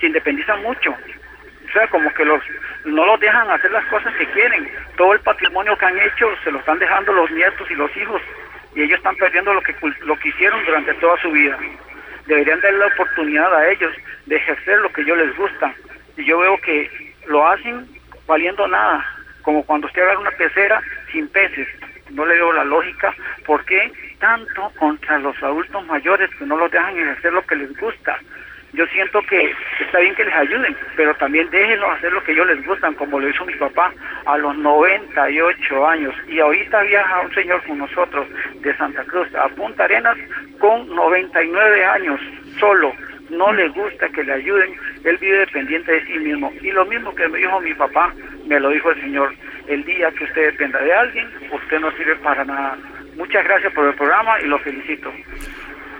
Speaker 7: se independiza mucho o sea, como que los no los dejan hacer las cosas que quieren. Todo el patrimonio que han hecho se lo están dejando los nietos y los hijos y ellos están perdiendo lo que lo que hicieron durante toda su vida. Deberían darle la oportunidad a ellos de ejercer lo que ellos les gusta. Y yo veo que lo hacen valiendo nada, como cuando usted agarra una pecera sin peces. No le veo la lógica, ¿por qué tanto contra los adultos mayores que no los dejan ejercer lo que les gusta? Yo siento que está bien que les ayuden, pero también déjenlos hacer lo que ellos les gustan, como lo hizo mi papá a los 98 años. Y ahorita viaja un señor con nosotros de Santa Cruz a Punta Arenas con 99 años, solo. No le gusta que le ayuden, él vive dependiente de sí mismo. Y lo mismo que me dijo mi papá, me lo dijo el Señor, el día que usted dependa de alguien, usted no sirve para nada. Muchas gracias por el programa y lo felicito.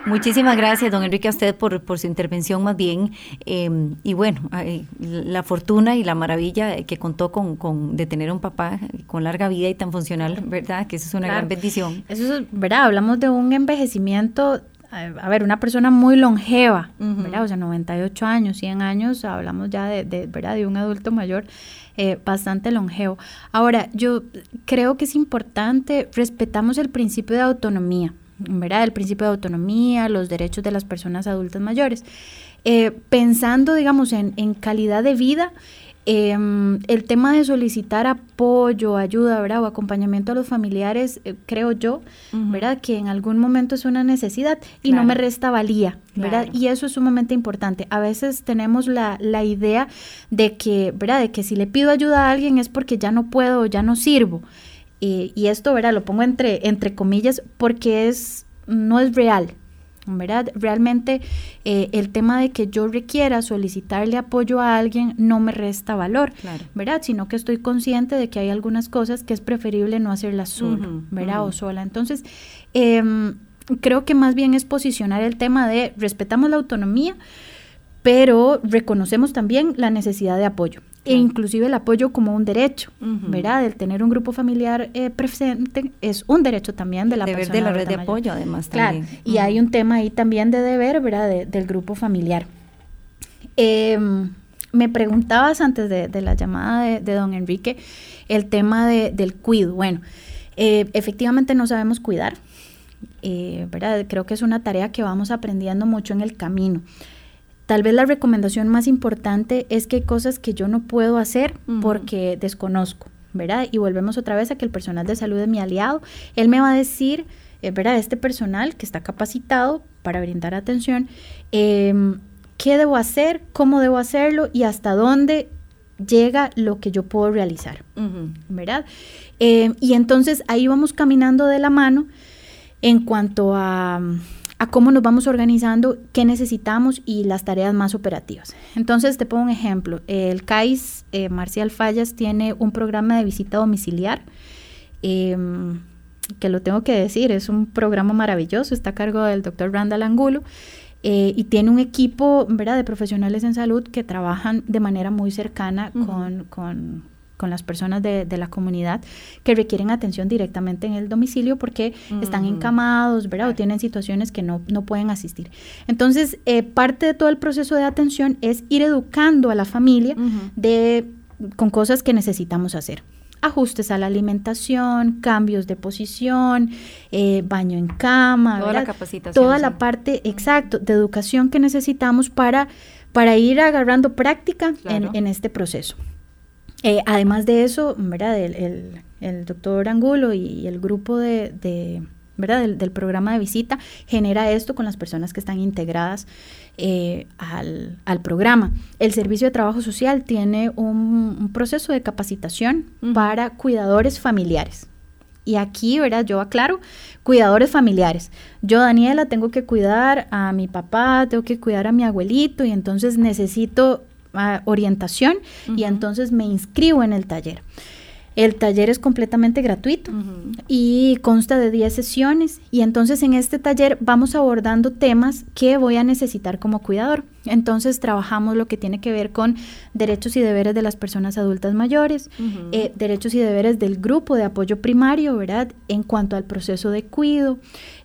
Speaker 3: Muchísimas gracias, don Enrique, a usted por, por su intervención más bien. Em, y bueno, la fortuna y la maravilla que contó con, con, de tener un papá con larga vida y tan funcional, ¿verdad? Que eso es una gran bendición.
Speaker 4: Eso es, ¿verdad? Hablamos de un envejecimiento a ver, una persona muy longeva, ¿verdad? O sea, 98 años, 100 años, hablamos ya de, de ¿verdad? De un adulto mayor eh, bastante longevo. Ahora, yo creo que es importante, respetamos el principio de autonomía, ¿verdad? El principio de autonomía, los derechos de las personas adultas mayores. Eh, pensando, digamos, en, calidad de vida, em, el tema de solicitar apoyo, ayuda, ¿verdad? O acompañamiento a los familiares, eh, creo yo, ¿verdad? Que en algún momento es una necesidad y no me resta valía, ¿verdad? Y eso es sumamente importante. A veces tenemos la, la, idea de que, ¿verdad? De que si le pido ayuda a alguien es porque ya no puedo, ya no sirvo y esto, ¿verdad? Lo pongo entre, entre comillas porque es, no es real, ¿verdad? Realmente eh, el tema de que yo requiera solicitarle apoyo a alguien no me resta valor, ¿verdad? Sino que estoy consciente de que hay algunas cosas que es preferible no hacerlas solo, ¿verdad? O sola. Entonces, em, creo que más bien es posicionar el tema de respetamos la autonomía, pero reconocemos también la necesidad de apoyo e inclusive el apoyo como un derecho, ¿verdad? El tener un grupo familiar eh, presente es un derecho también de la
Speaker 3: deber
Speaker 4: de
Speaker 3: la red de apoyo, además.
Speaker 4: Claro, y hay un tema ahí también de deber, ¿verdad? del grupo familiar. Em, me preguntabas antes de, la llamada de, don Enrique el tema del cuido. Bueno, eh, efectivamente no sabemos cuidar, eh, ¿verdad? Creo que es una tarea que vamos aprendiendo mucho en el camino. Tal vez la recomendación más importante es que hay cosas que yo no puedo hacer porque desconozco, ¿verdad? Y volvemos otra vez a que el personal de salud es mi aliado. Él me va a decir, eh, ¿verdad? Este personal que está capacitado para brindar atención, em, qué debo hacer, cómo debo hacerlo y hasta dónde llega lo que yo puedo realizar, ¿verdad? Em, y entonces ahí vamos caminando de la mano en cuanto a, cómo nos vamos organizando, qué necesitamos y las tareas más operativas. Entonces, te pongo un ejemplo. El CAIS eh, Marcial Fallas tiene un programa de visita domiciliar. Em, que lo tengo que decir, es un programa maravilloso, está a cargo del doctor Randall Angulo. Eh, y tiene un equipo ¿verdad? de profesionales en salud que trabajan de manera muy cercana con, con, con las personas de, de, la comunidad que requieren atención directamente en el domicilio porque están encamados, ¿verdad? O tienen situaciones que no, no pueden asistir. Entonces, eh, parte de todo el proceso de atención es ir educando a la familia de, con cosas que necesitamos hacer ajustes a la alimentación, cambios de posición, eh, baño en cama,
Speaker 3: toda la capacitación.
Speaker 4: Toda la parte, exacto, de educación que necesitamos para, para ir agarrando práctica en, en, este proceso. Eh, además de eso, ¿verdad? El, el, doctor Angulo y, el grupo de, ¿verdad? Del, programa de visita genera esto con las personas que están integradas eh, al, programa. El Servicio de Trabajo Social tiene un, proceso de capacitación para cuidadores familiares. Y aquí, ¿verdad? Yo aclaro, cuidadores familiares. Yo, Daniela, tengo que cuidar a mi papá, tengo que cuidar a mi abuelito y entonces necesito orientación y entonces me inscribo en el taller. El taller es completamente gratuito y consta de 10 sesiones y entonces en este taller vamos abordando temas que voy a necesitar como cuidador. Entonces trabajamos lo que tiene que ver con derechos y deberes de las personas adultas mayores, eh, derechos y deberes del grupo de apoyo primario, ¿verdad? En cuanto al proceso de cuido,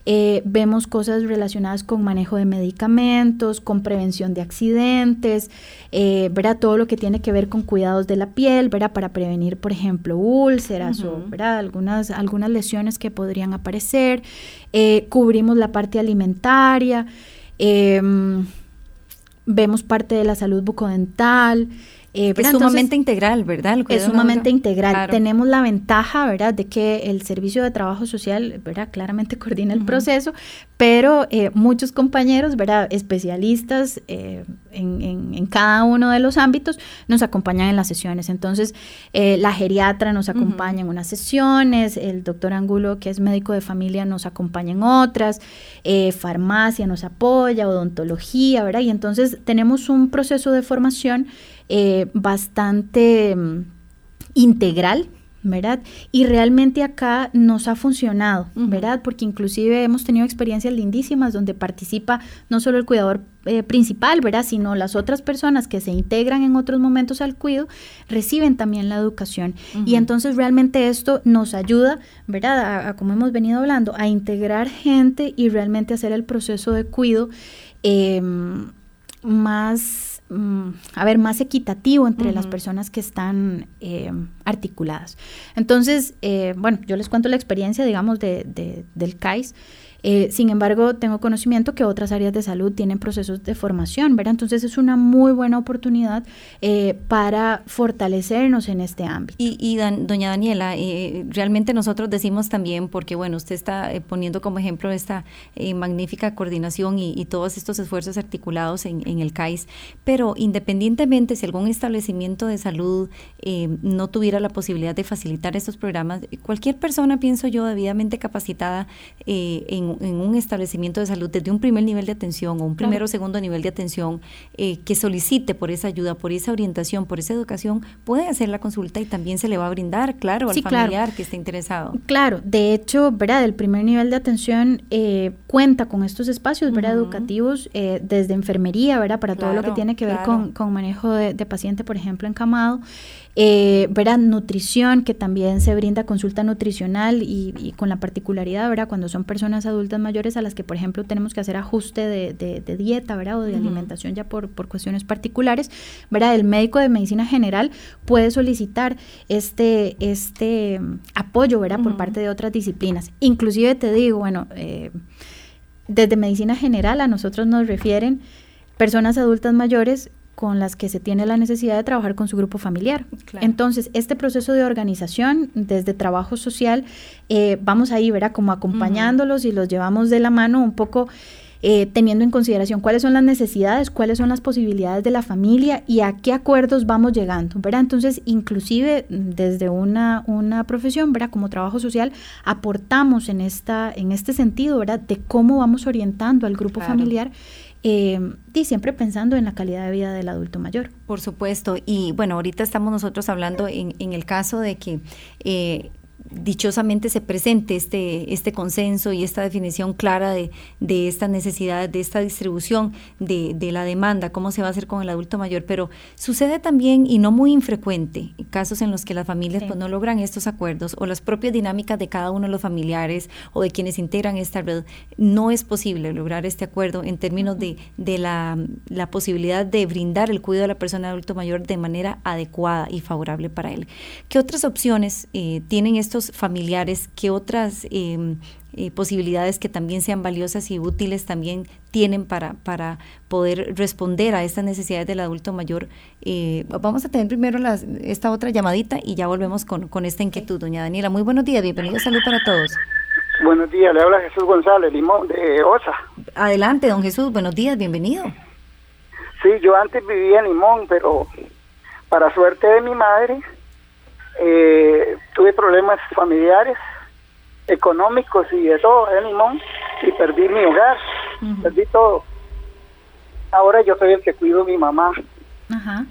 Speaker 4: eh, vemos cosas relacionadas con manejo de medicamentos, con prevención de accidentes, eh, ¿verdad? Todo lo que tiene que ver con cuidados de la piel, ¿verdad? Para prevenir, por ejemplo, úlceras o, ¿verdad? Algunas, algunas lesiones que podrían aparecer. cubrimos la parte alimentaria. Em, vemos parte de la salud bucodental.
Speaker 3: Eh, es sumamente integral, ¿verdad?
Speaker 4: Es sumamente integral. Tenemos la ventaja, ¿verdad?, de que el Servicio de Trabajo Social, ¿verdad?, claramente coordina el proceso, pero eh, muchos compañeros, ¿verdad?, especialistas eh, en, cada uno de los ámbitos nos acompañan en las sesiones. Entonces, la geriatra nos acompaña en unas sesiones, el doctor Angulo, que es médico de familia, nos acompaña en otras, farmacia nos apoya, odontología, ¿verdad? Y entonces tenemos un proceso de formación eh, bastante mm, integral, ¿verdad? Y realmente acá nos ha funcionado, ¿verdad? Porque inclusive hemos tenido experiencias lindísimas donde participa no solo el cuidador eh, principal, ¿verdad? Sino las otras personas que se integran en otros momentos al cuidado, reciben también la educación. Y entonces realmente esto nos ayuda, ¿verdad? A, como hemos venido hablando, a integrar gente y realmente hacer el proceso de cuidado em, más Mm, a ver, más equitativo entre las personas que están eh, articuladas. Entonces, eh, bueno, yo les cuento la experiencia, digamos, de, del CAIS. Eh, sin embargo, tengo conocimiento que otras áreas de salud tienen procesos de formación, ¿verdad? Entonces es una muy buena oportunidad eh, para fortalecernos en este ámbito.
Speaker 3: Y, doña Daniela, eh, realmente nosotros decimos también, porque bueno, usted está poniendo como ejemplo esta magnífica coordinación y, todos estos esfuerzos articulados en, en, el CAIS, pero independientemente si algún establecimiento de salud no tuviera la posibilidad de facilitar estos programas, cualquier persona, pienso yo, debidamente capacitada en en un establecimiento de salud desde un primer nivel de atención o un primer o segundo nivel de atención eh, que solicite por esa ayuda, por esa orientación, por esa educación, puede hacer la consulta y también se le va a brindar, claro, al familiar que esté interesado.
Speaker 4: Claro, de hecho, ¿verdad? El primer nivel de atención eh, cuenta con estos espacios, ¿verdad? Educativos eh, desde enfermería, ¿verdad? Para todo lo que tiene que ver con, con manejo de, de paciente, por ejemplo, encamado. Eh, ¿verdad? Nutrición, que también se brinda consulta nutricional y, con la particularidad, ¿verdad? Cuando son personas adultas mayores a las que, por ejemplo, tenemos que hacer ajuste de, dieta, ¿verdad? O de alimentación ya por, por cuestiones particulares, ¿verdad? El médico de medicina general puede solicitar este, este apoyo, ¿verdad? Por parte de otras disciplinas. Inclusive te digo, bueno, eh, desde medicina general a nosotros nos refieren personas adultas mayores con las que se tiene la necesidad de trabajar con su grupo familiar. Entonces, este proceso de organización desde trabajo social, eh, vamos ahí, ¿verdad? Como acompañándolos y los llevamos de la mano un poco eh, teniendo en consideración cuáles son las necesidades, cuáles son las posibilidades de la familia y a qué acuerdos vamos llegando, ¿verdad? Entonces, inclusive mm, desde una, una profesión, ¿verdad? Como trabajo social, aportamos en, esta, en este sentido, ¿verdad? De cómo vamos orientando al grupo familiar eh, y siempre pensando en la calidad de vida del adulto mayor.
Speaker 3: Por supuesto, y bueno, ahorita estamos nosotros hablando en, en el caso de que eh, dichosamente se presente este, este consenso y esta definición clara de, de esta necesidad, de esta distribución de, de, la demanda, cómo se va a hacer con el adulto mayor. Pero sucede también, y no muy infrecuente, casos en los que las familias pues, no logran estos acuerdos o las propias dinámicas de cada uno de los familiares o de quienes integran esta red, no es posible lograr este acuerdo en términos de, de la, la posibilidad de brindar el cuidado a la persona adulto mayor de manera adecuada y favorable para él. ¿Qué otras opciones eh, tienen estos familiares, qué otras em, eh, posibilidades que también sean valiosas y útiles también tienen para, para poder responder a estas necesidades del adulto mayor. Eh, vamos a tener primero las, esta otra llamadita y ya volvemos con, con esta inquietud, doña Daniela. Muy buenos días, bienvenido, salud para todos.
Speaker 8: Buenos días, le habla Jesús González Limón de OSA.
Speaker 3: Adelante, don Jesús, buenos días, bienvenido.
Speaker 8: Sí, yo antes vivía en Limón, pero para suerte de mi madre, eh, tuve problemas familiares, económicos y de todo en Limón y perdí mi hogar, perdí todo. Ahora yo soy el que cuido a mi mamá.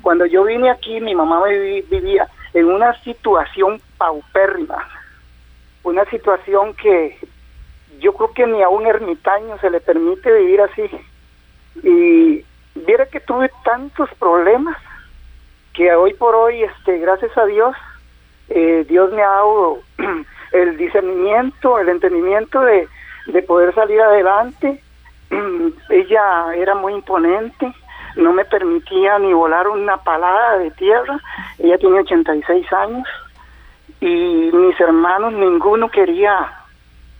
Speaker 8: Cuando yo vine aquí, mi mamá vivía en una situación paupérrima, una situación que yo creo que ni a un ermitaño se le permite vivir así. Y viera que tuve tantos problemas que hoy por hoy, este, gracias a Dios, eh, Dios me ha dado el discernimiento, el entendimiento de, de poder salir adelante. Ella era muy imponente, no me permitía ni volar una palada de tierra. Ella tiene 86 años y mis hermanos ninguno quería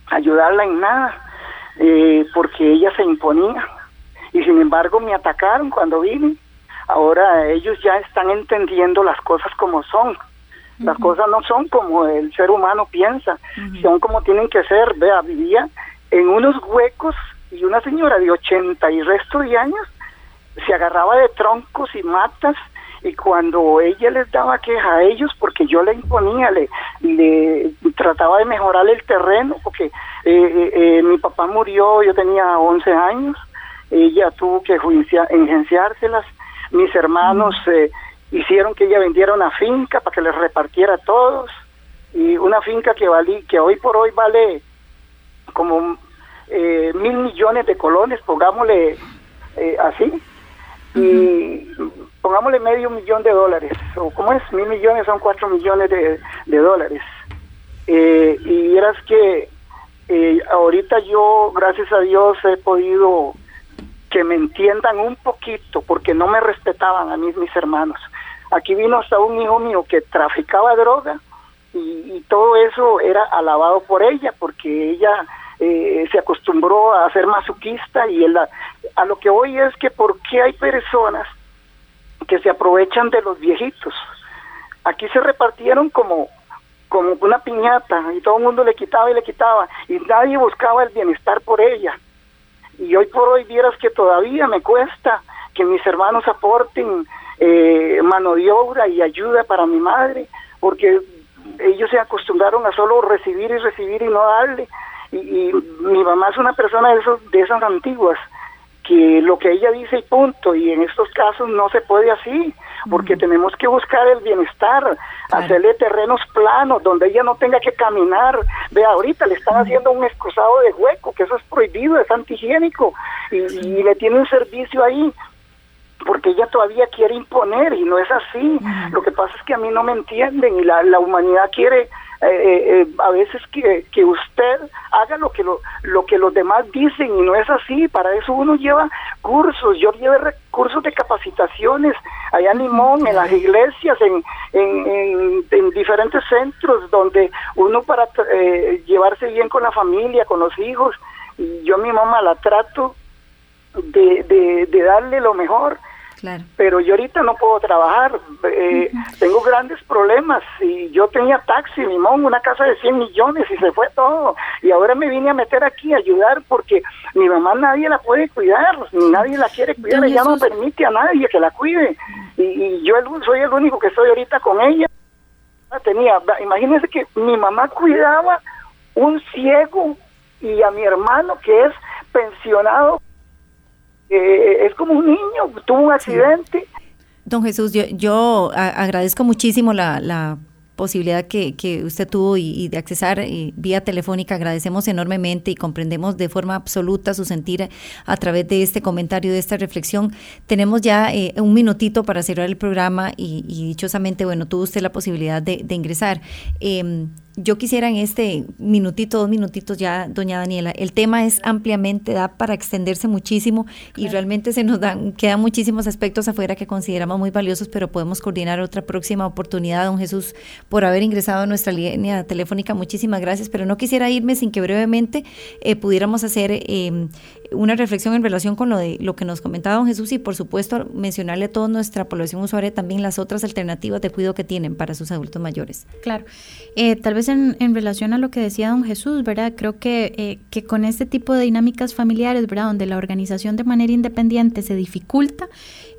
Speaker 8: ayudarla en nada eh, porque ella se imponía y sin embargo me atacaron cuando vine. Ahora ellos ya están entendiendo las cosas como son las cosas no son como el ser humano piensa, son como tienen que ser. Vea, vivía en unos huecos y una señora de 80 y resto de años se agarraba de troncos y matas y cuando ella les daba queja a ellos porque yo le imponía, le, le trataba de mejorar el terreno porque eh, eh, eh, mi papá murió, yo tenía 11 años, ella tuvo que engenciárselas, mis hermanos hicieron que ella vendiera una finca para que les repartiera a todos y una finca que valí, que hoy por hoy vale como eh, mil millones de colones, pongámosle eh, así, y pongámosle medio millón de dólares, o como es, mil millones son cuatro millones de, dólares. Eh, y eras que ahorita yo, gracias a Dios, he podido que me entiendan un poquito, porque no me respetaban a mí mis hermanos. Aquí vino hasta un hijo mío que traficaba droga y, todo eso era alabado por ella, porque ella eh, se acostumbró a ser masoquista y a lo que hoy es que por qué hay personas que se aprovechan de los viejitos. Aquí se repartieron como como una piñata y todo el mundo le quitaba y le quitaba y nadie buscaba el bienestar por ella. Y hoy por hoy vieras que todavía me cuesta que mis hermanos aporten eh, mano de obra y ayuda para mi madre, porque ellos se acostumbraron a solo recibir y recibir y no darle. Y, mi mamá es una persona de, esos, de esas antiguas, que lo que ella dice y punto, y en estos casos no se puede así, porque tenemos que buscar el bienestar, hacerle terrenos planos donde ella no tenga que caminar. Vea, ahorita le están haciendo un excusado de hueco, que eso es prohibido, es antihigiénico, y, y le tiene un servicio ahí porque ella todavía quiere imponer y no es así. Lo que pasa es que a mí no me entienden y la, la humanidad quiere eh, eh, eh, a veces que, que usted haga lo que lo, lo que los demás dicen y no es así. Para eso uno lleva cursos. Yo llevo cursos de capacitaciones allá en Limón, en las iglesias, en, en, en, diferentes centros donde uno para llevarse bien con la familia, con los hijos. Y yo mi mamá la trato de, de darle lo mejor
Speaker 3: Claro.
Speaker 8: Pero yo ahorita no puedo trabajar, eh, tengo grandes problemas y yo tenía taxi, limón, una casa de 100 millones y se fue todo. Y ahora me vine a meter aquí a ayudar porque mi mamá nadie la puede cuidar, nadie la quiere cuidar, ella no permite a nadie que la cuide. Y, y yo soy el único que estoy ahorita con ella. Tenía, imagínense que mi mamá cuidaba un ciego y a mi hermano que es pensionado eh, es como un niño, tuvo un accidente.
Speaker 3: Don Jesús, yo, yo agradezco muchísimo la, la posibilidad que, que, usted tuvo y, de accesar eh, vía telefónica. Agradecemos enormemente y comprendemos de forma absoluta su sentir a través de este comentario, de esta reflexión. Tenemos ya eh, un minutito para cerrar el programa y, dichosamente, bueno, tuvo usted la posibilidad de, de ingresar. Eh, yo quisiera en este minutito, dos minutitos ya, doña Daniela, el tema es ampliamente, da para extenderse muchísimo y realmente se nos dan, quedan muchísimos aspectos afuera que consideramos muy valiosos, pero podemos coordinar otra próxima oportunidad. Don Jesús, por haber ingresado a nuestra línea telefónica, muchísimas gracias, pero no quisiera irme sin que brevemente eh, pudiéramos hacer eh, una reflexión en relación con lo de lo que nos comentaba don Jesús y por supuesto mencionarle a toda nuestra población usuaria también las otras alternativas de cuidado que tienen para sus adultos mayores.
Speaker 4: Claro, eh, tal vez en, en, relación a lo que decía don Jesús, ¿verdad? Creo que, eh, que con este tipo de dinámicas familiares, ¿verdad? Donde la organización de manera independiente se dificulta,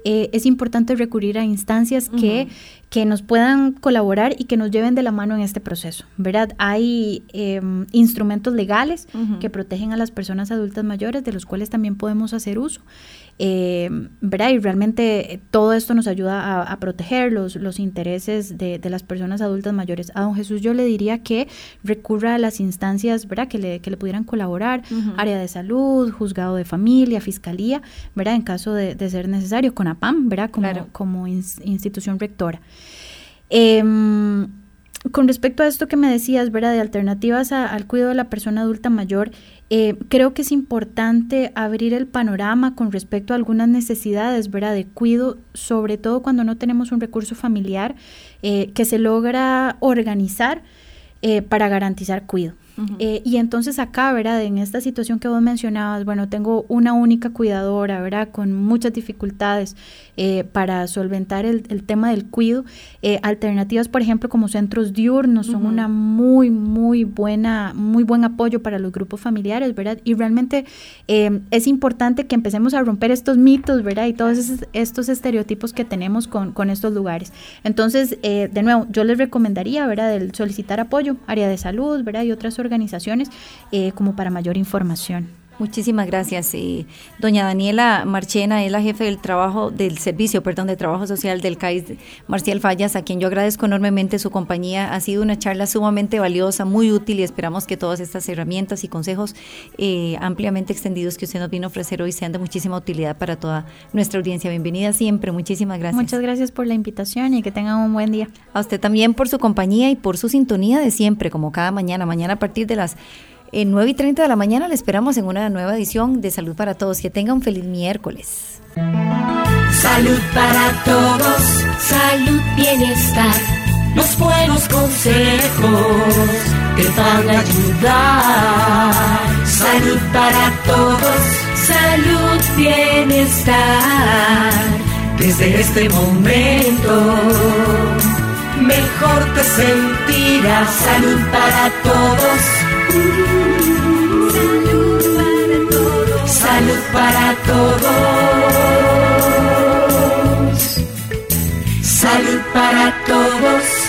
Speaker 4: eh, es importante recurrir a instancias que, que nos puedan colaborar y que nos lleven de la mano en este proceso, ¿verdad? Hay em, instrumentos legales que protegen a las personas adultas mayores, de los cuales también podemos hacer uso. Eh, ¿verdad? Y realmente eh, todo esto nos ayuda a, proteger los, los intereses de, las personas adultas mayores. A don Jesús yo le diría que recurra a las instancias, ¿verdad? Que le, que le pudieran colaborar, área de salud, juzgado de familia, fiscalía, ¿verdad? En caso de, ser necesario, con APAM, ¿verdad? Como, como institución rectora. Em, con respecto a esto que me decías, ¿verdad? De alternativas al cuidado de la persona adulta mayor, eh, creo que es importante abrir el panorama con respecto a algunas necesidades, ¿verdad? De cuidado, sobre todo cuando no tenemos un recurso familiar eh, que se logra organizar eh, para garantizar cuidado. Eh, y entonces acá, ¿verdad? En esta situación que vos mencionabas, bueno, tengo una única cuidadora, ¿verdad? Con muchas dificultades eh, para solventar el, tema del cuido. Eh, alternativas, por ejemplo, como centros diurnos son una muy, muy buena, muy buen apoyo para los grupos familiares, ¿verdad? Y realmente es importante que empecemos a romper estos mitos, ¿verdad? Y todos estos estereotipos que tenemos con, con estos lugares. Entonces, de nuevo, yo les recomendaría, ¿verdad? El solicitar apoyo, área de salud, ¿verdad? Y otras organizaciones eh, como para mayor información.
Speaker 3: Muchísimas gracias. doña Daniela Marchena es la jefe del trabajo, del servicio, perdón, de trabajo social del CAIS Marcial Fallas, a quien yo agradezco enormemente su compañía. Ha sido una charla sumamente valiosa, muy útil y esperamos que todas estas herramientas y consejos eh, ampliamente extendidos que usted nos vino a ofrecer hoy sean de muchísima utilidad para toda nuestra audiencia. Bienvenida siempre. Muchísimas gracias.
Speaker 4: Muchas gracias por la invitación y que tengan un buen día.
Speaker 3: A usted también por su compañía y por su sintonía de siempre, como cada mañana. Mañana a partir de las en 9 y 30 de la mañana le esperamos en una nueva edición de Salud para Todos. Que tenga un feliz miércoles.
Speaker 1: Salud para todos, salud, bienestar. Los buenos consejos que van a ayudar. Salud para todos, salud, bienestar. Desde este momento, mejor te sentirás. Salud para todos Salud para todos. Salud para todos.